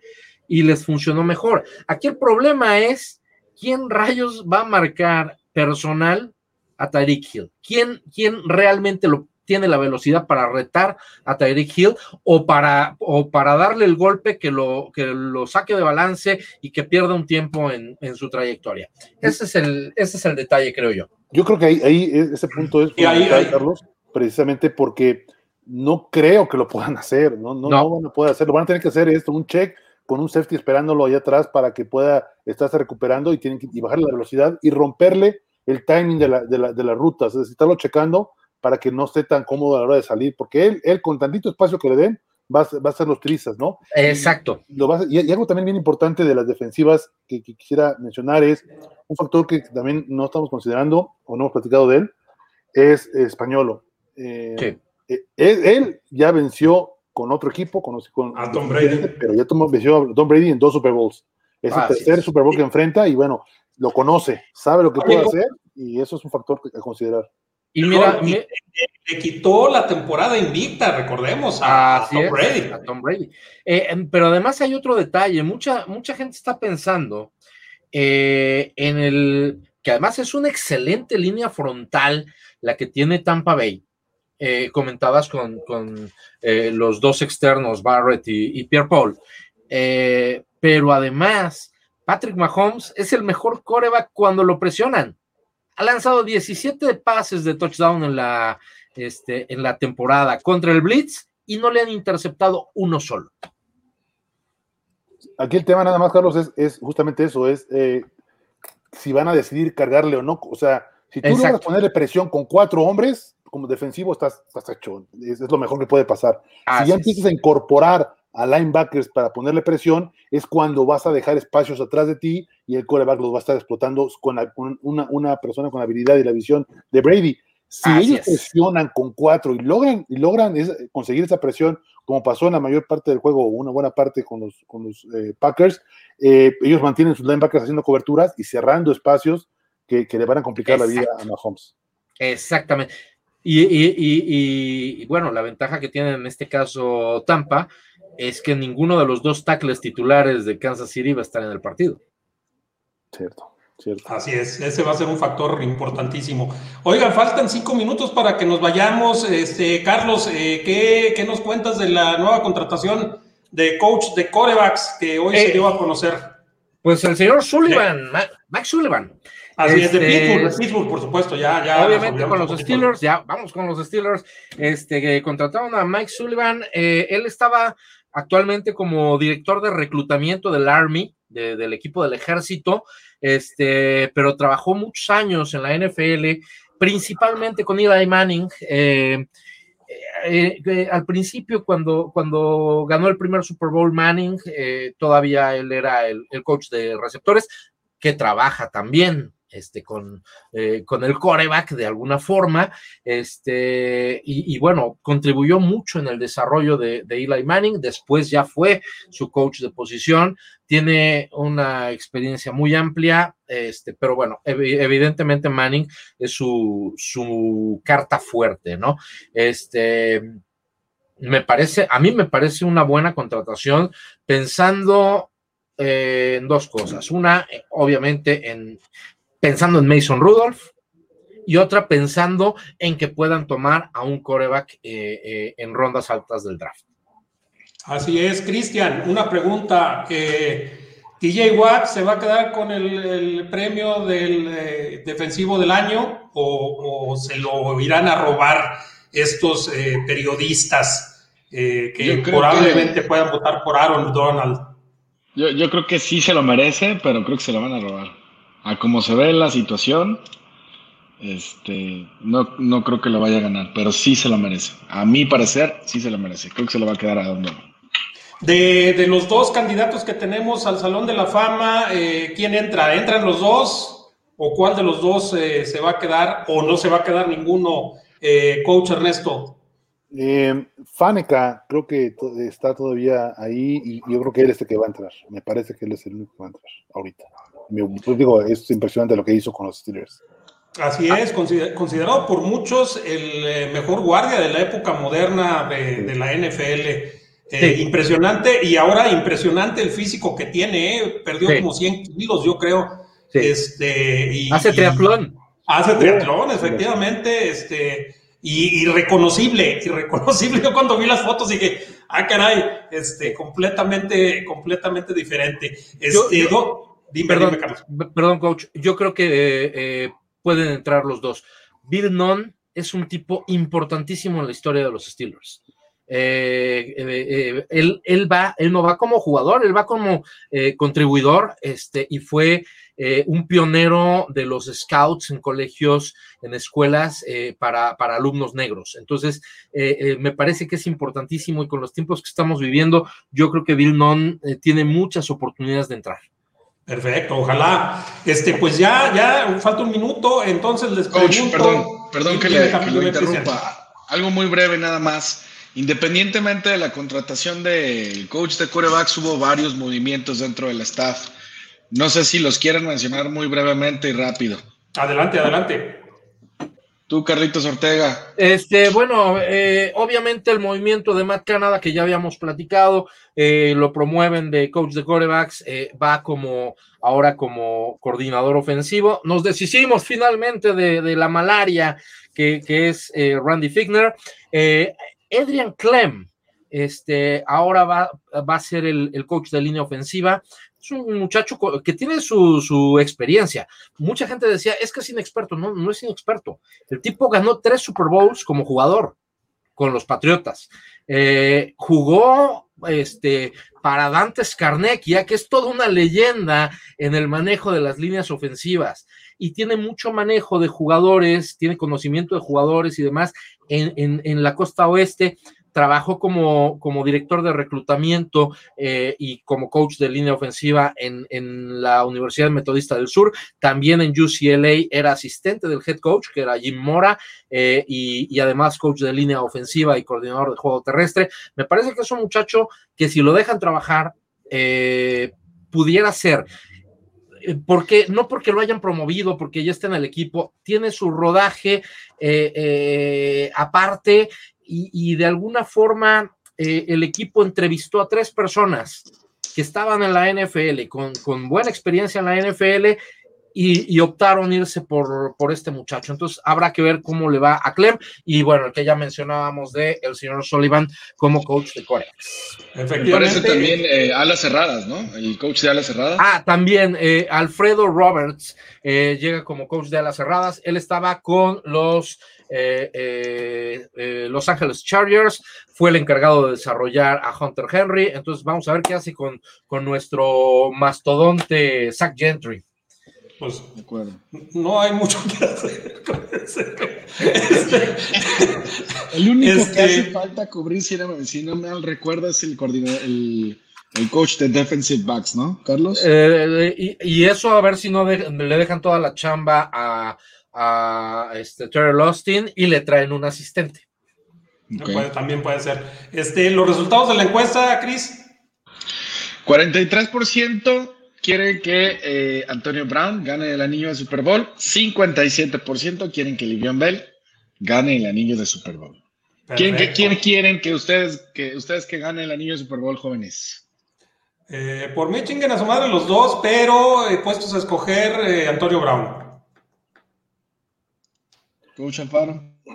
y les funcionó mejor. Aquí el problema es quién rayos va a marcar personal a Tyreek Hill. ¿Quién, quién realmente lo tiene la velocidad para retar a Tyreek Hill o para, o para darle el golpe que lo, que lo saque de balance y que pierda un tiempo en, su trayectoria. Ese es, el, ese es el detalle, creo yo. Yo creo que ahí, ahí ese punto es Carlos, precisamente porque no creo que lo puedan hacer, ¿no? No, no. van a poder hacerlo, van a tener que hacer esto, un check con un safety esperándolo allá atrás para que pueda estarse recuperando y tienen que y bajarle la velocidad y romperle el timing de, la, de, la, de las rutas, es decir, estarlo checando para que no esté tan cómodo a la hora de salir, porque él, él con tantito espacio que le den, va a, va a ser los trizas, ¿no? Exacto. Y, algo también bien importante de las defensivas que, quisiera mencionar es un factor que también no estamos considerando o no hemos platicado de él, es Españolo. Eh, sí. Eh, él, ya venció con otro equipo, con, con a Tom Brady. Pero ya tomó, venció a Tom Brady en dos Super Bowls. Es el tercer Super Bowl que enfrenta y bueno, lo conoce, sabe lo que puede hacer y eso es un factor a considerar. Y mira, le, quitó la temporada invicta, recordemos, a, Tom, Brady. Eh, em, pero además hay otro detalle, mucha, mucha gente está pensando eh, en el que además es una excelente línea frontal la que tiene Tampa Bay. Eh, comentabas con, los dos externos, Barrett y, y Pierre Paul. pero además, Patrick Mahomes es el mejor coreback cuando lo presionan ha lanzado 17 pases de touchdown en la, este, en la temporada contra el Blitz y no le han interceptado uno solo. aquí el tema nada más, Carlos, es, es justamente eso, es eh, si van a decidir cargarle o no. O sea, si tú logras ponerle presión con cuatro hombres, como defensivo estás, estás hecho. Es, lo mejor que puede pasar. si ya empiezas a incorporar a linebackers para ponerle presión, es cuando vas a dejar espacios atrás de ti y el coreback los va a estar explotando con, una, una, persona con la habilidad y la visión de Brady. Si ellos presionan con cuatro y logran, y logran conseguir esa presión, como pasó en la mayor parte del juego, una buena parte con los, con los eh, Packers, eh, ellos mantienen sus linebackers haciendo coberturas y cerrando espacios que, le van a complicar la vida a Mahomes. Exactamente. Y, bueno, la ventaja que tiene en este caso Tampa es que ninguno de los dos tackles titulares de Kansas City va a estar en el partido. Cierto, cierto. Así es, ese va a ser un factor importantísimo. Oigan, faltan cinco minutos para que nos vayamos. Este, Carlos, eh, ¿qué, nos cuentas de la nueva contratación de coach de corebacks que hoy se eh, dio a conocer? Pues el señor Sullivan, Max Sullivan. Así es, de este, Pittsburgh, por supuesto, ya, ya. Obviamente con los Steelers, ya, vamos con los Steelers. Este, que contrataron a Mike Sullivan. Eh, él estaba actualmente como director de reclutamiento del Army, del equipo del ejército, este, pero trabajó muchos años en la NFL, principalmente con Eli Manning. Eh, eh, al principio, cuando, cuando ganó el primer Super Bowl Manning, todavía él era el, el, coach de receptores, que trabaja también este, con, eh, con el coreback de alguna forma, este, y, bueno, contribuyó mucho en el desarrollo de, Eli Manning, después ya fue su coach de posición, tiene una experiencia muy amplia, este, pero bueno, evidentemente Manning es su, su carta fuerte, ¿no? Este, me parece, a mí me parece una buena contratación pensando eh, en dos cosas. Una, obviamente, en, pensando en Mason Rudolph y otra pensando en que puedan tomar a un coreback eh, eh, en rondas altas del draft. Así es, Cristian, una pregunta. ¿TJ Watt se va a quedar con el, premio del eh, defensivo del año o, se lo irán a robar estos periodistas que probablemente puedan votar por Aaron Donald? Yo, creo que sí se lo merece, pero creo que se lo van a robar a como se ve la situación, este, no, no creo que lo vaya a ganar, pero sí se lo merece. A mi parecer, sí se lo merece. Creo que se lo va a quedar a Don de, de, los dos candidatos que tenemos al Salón de la Fama, eh, ¿quién entra? ¿Entran los dos? ¿O cuál de los dos eh, se va a quedar? ¿O no se va a quedar ninguno? Eh, coach Ernesto. Faneca creo que está todavía ahí y yo creo que él es el que va a entrar. Me parece que él es el único que va a entrar ahorita pues digo, es impresionante lo que hizo con los Steelers. Así es, considerado por muchos el eh, mejor guardia de la época moderna de, la NFL. Eh, impresionante y ahora impresionante el físico que tiene, eh, perdió como 100 kilos, yo creo. Este, y, hace triatlón. hace triatlón, efectivamente. Este, y, reconocible, irreconocible. <laughs> Yo cuando vi las fotos dije, ah, caray, este, completamente, completamente diferente. Este, perdón, coach. Yo creo que eh, eh, pueden entrar los dos. Bill Nunn es un tipo importantísimo en la historia de los Steelers. Eh, él, va, él no va como jugador, él va como contribuidor, este, y fue un pionero de los scouts en colegios, en escuelas para, para, alumnos negros. Entonces, me parece que es importantísimo y con los tiempos que estamos viviendo, yo creo que Bill Nunn tiene muchas oportunidades de entrar. Perfecto, ojalá. Este, pues ya, ya falta un minuto, entonces les pregunto. perdón, perdón que, le, lo interrumpa. Algo muy breve nada más. Independientemente de la contratación del coach de corebacks, hubo varios movimientos dentro del staff. No sé si los quieren mencionar muy brevemente y rápido. Adelante, adelante. Tú, Carlitos Ortega. Este, bueno, eh, obviamente el movimiento de Matt Canada, que ya habíamos platicado, eh, lo promueven de coach de corebacks, eh, va como ahora como coordinador ofensivo. Nos deshicimos finalmente de, la malaria que, es Randy Figner. Adrian Clem, este, ahora va, va a ser el, el, coach de línea ofensiva es un muchacho que tiene su, experiencia. Mucha gente decía, es que es inexperto. No, no es inexperto. El tipo ganó tres Super Bowls como jugador. con los Patriotas. Eh, jugó este, para Dante ya que es toda una leyenda en el manejo de las líneas ofensivas y tiene mucho manejo de jugadores, tiene conocimiento de jugadores y demás en, en la costa oeste trabajó como, como director de reclutamiento eh, y como coach de línea ofensiva en, la Universidad Metodista del Sur. También en UCLA era asistente del head coach, que era Jim Mora, eh, y, además coach de línea ofensiva y coordinador de juego terrestre. Me parece que es un muchacho que si lo dejan trabajar, eh, pudiera ser porque no porque lo hayan promovido, porque ya está en el equipo, tiene su rodaje aparte y, de alguna forma eh, el equipo entrevistó a tres personas que estaban en la NFL con, con buena experiencia en la NFL y, optaron irse por, por, este muchacho. Entonces habrá que ver cómo le va a Clem y bueno, el que ya mencionábamos de el señor Sullivan como coach de Corea. Efectivamente. parece también eh, alas cerradas, ¿no? El coach de alas cerradas. Ah, también eh, Alfredo Roberts llega como coach de alas cerradas. Él estaba con los Los Ángeles Chargers, fue el encargado de desarrollar a Hunter Henry, entonces vamos a ver qué hace con, con nuestro mastodonte Zach Gentry. Pues no hay mucho que hacer este, <laughs> el único que este hace falta cubrir, si no, si no me recuerdo, es el coordinador, el, coach de defensive backs, ¿no, Carlos? y, eso a ver si no le dejan toda la chamba a, a este, Terrell Austin y le traen un asistente. también puede ser. Este, los resultados de la encuesta, Chris. 43% quieren que eh, Antonio Brown gane el anillo de Super Bowl, 57% quieren que Livion Bell gane el anillo de Super Bowl. ¿Quién, quieren que ustedes, que ustedes que gane el anillo de Super Bowl, jóvenes? Eh, por mí chinguen a su madre los dos, pero puestos a escoger eh, Antonio Brown.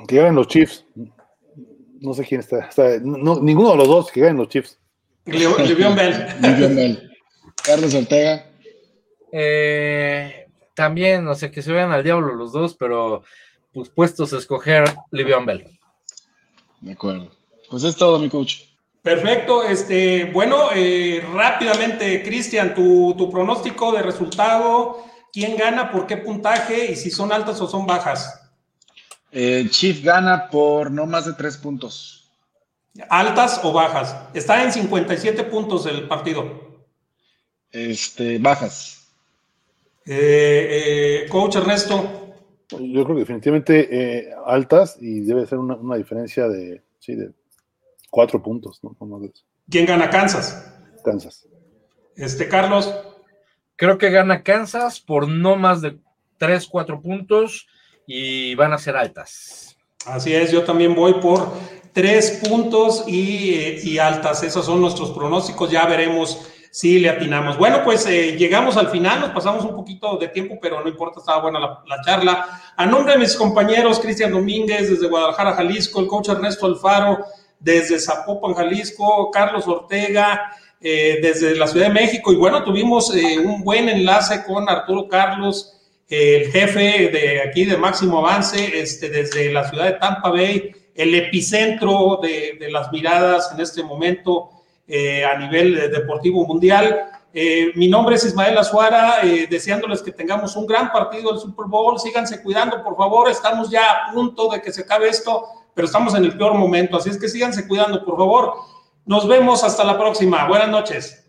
Que ganen los Chiefs. No sé quién está. ninguno de los dos que ganen los Chiefs. Livion Bell. Carlos Ortega. Eh, también, no sé, que se vean al diablo los dos, pero pues puestos a escoger Livion Bell. De acuerdo. Pues es todo, mi coach. Perfecto. Este, bueno, eh, rápidamente, Cristian, tu, tu pronóstico de resultado, quién gana, por qué puntaje y si son altas o son bajas. Eh, Chief gana por no más de tres puntos. ¿Altas o bajas? Está en 57 puntos el partido. Este, bajas. Eh, eh, coach Ernesto. Yo creo que definitivamente altas y debe ser una, diferencia de, sí, de cuatro puntos. ¿no? ¿Quién gana Kansas? Kansas. Este, Carlos. Creo que gana Kansas por no más de tres, cuatro puntos y van a ser altas. Así es, yo también voy por tres puntos y, altas. Esos son nuestros pronósticos. Ya veremos si le atinamos. Bueno, pues eh, llegamos al final, nos pasamos un poquito de tiempo, pero no importa, estaba buena la, charla. A nombre de mis compañeros, Cristian Domínguez desde Guadalajara, Jalisco, el coach Ernesto Alfaro desde Zapopan, Jalisco, Carlos Ortega eh, desde la Ciudad de México. Y bueno, tuvimos eh, un buen enlace con Arturo Carlos el jefe de aquí de Máximo Avance, este, desde la ciudad de Tampa Bay, el epicentro de, las miradas en este momento eh, a nivel deportivo mundial. Eh, mi nombre es Ismael Azuara, eh, deseándoles que tengamos un gran partido del Super Bowl. Síganse cuidando, por favor. Estamos ya a punto de que se acabe esto, pero estamos en el peor momento. Así es que síganse cuidando, por favor. Nos vemos hasta la próxima. Buenas noches.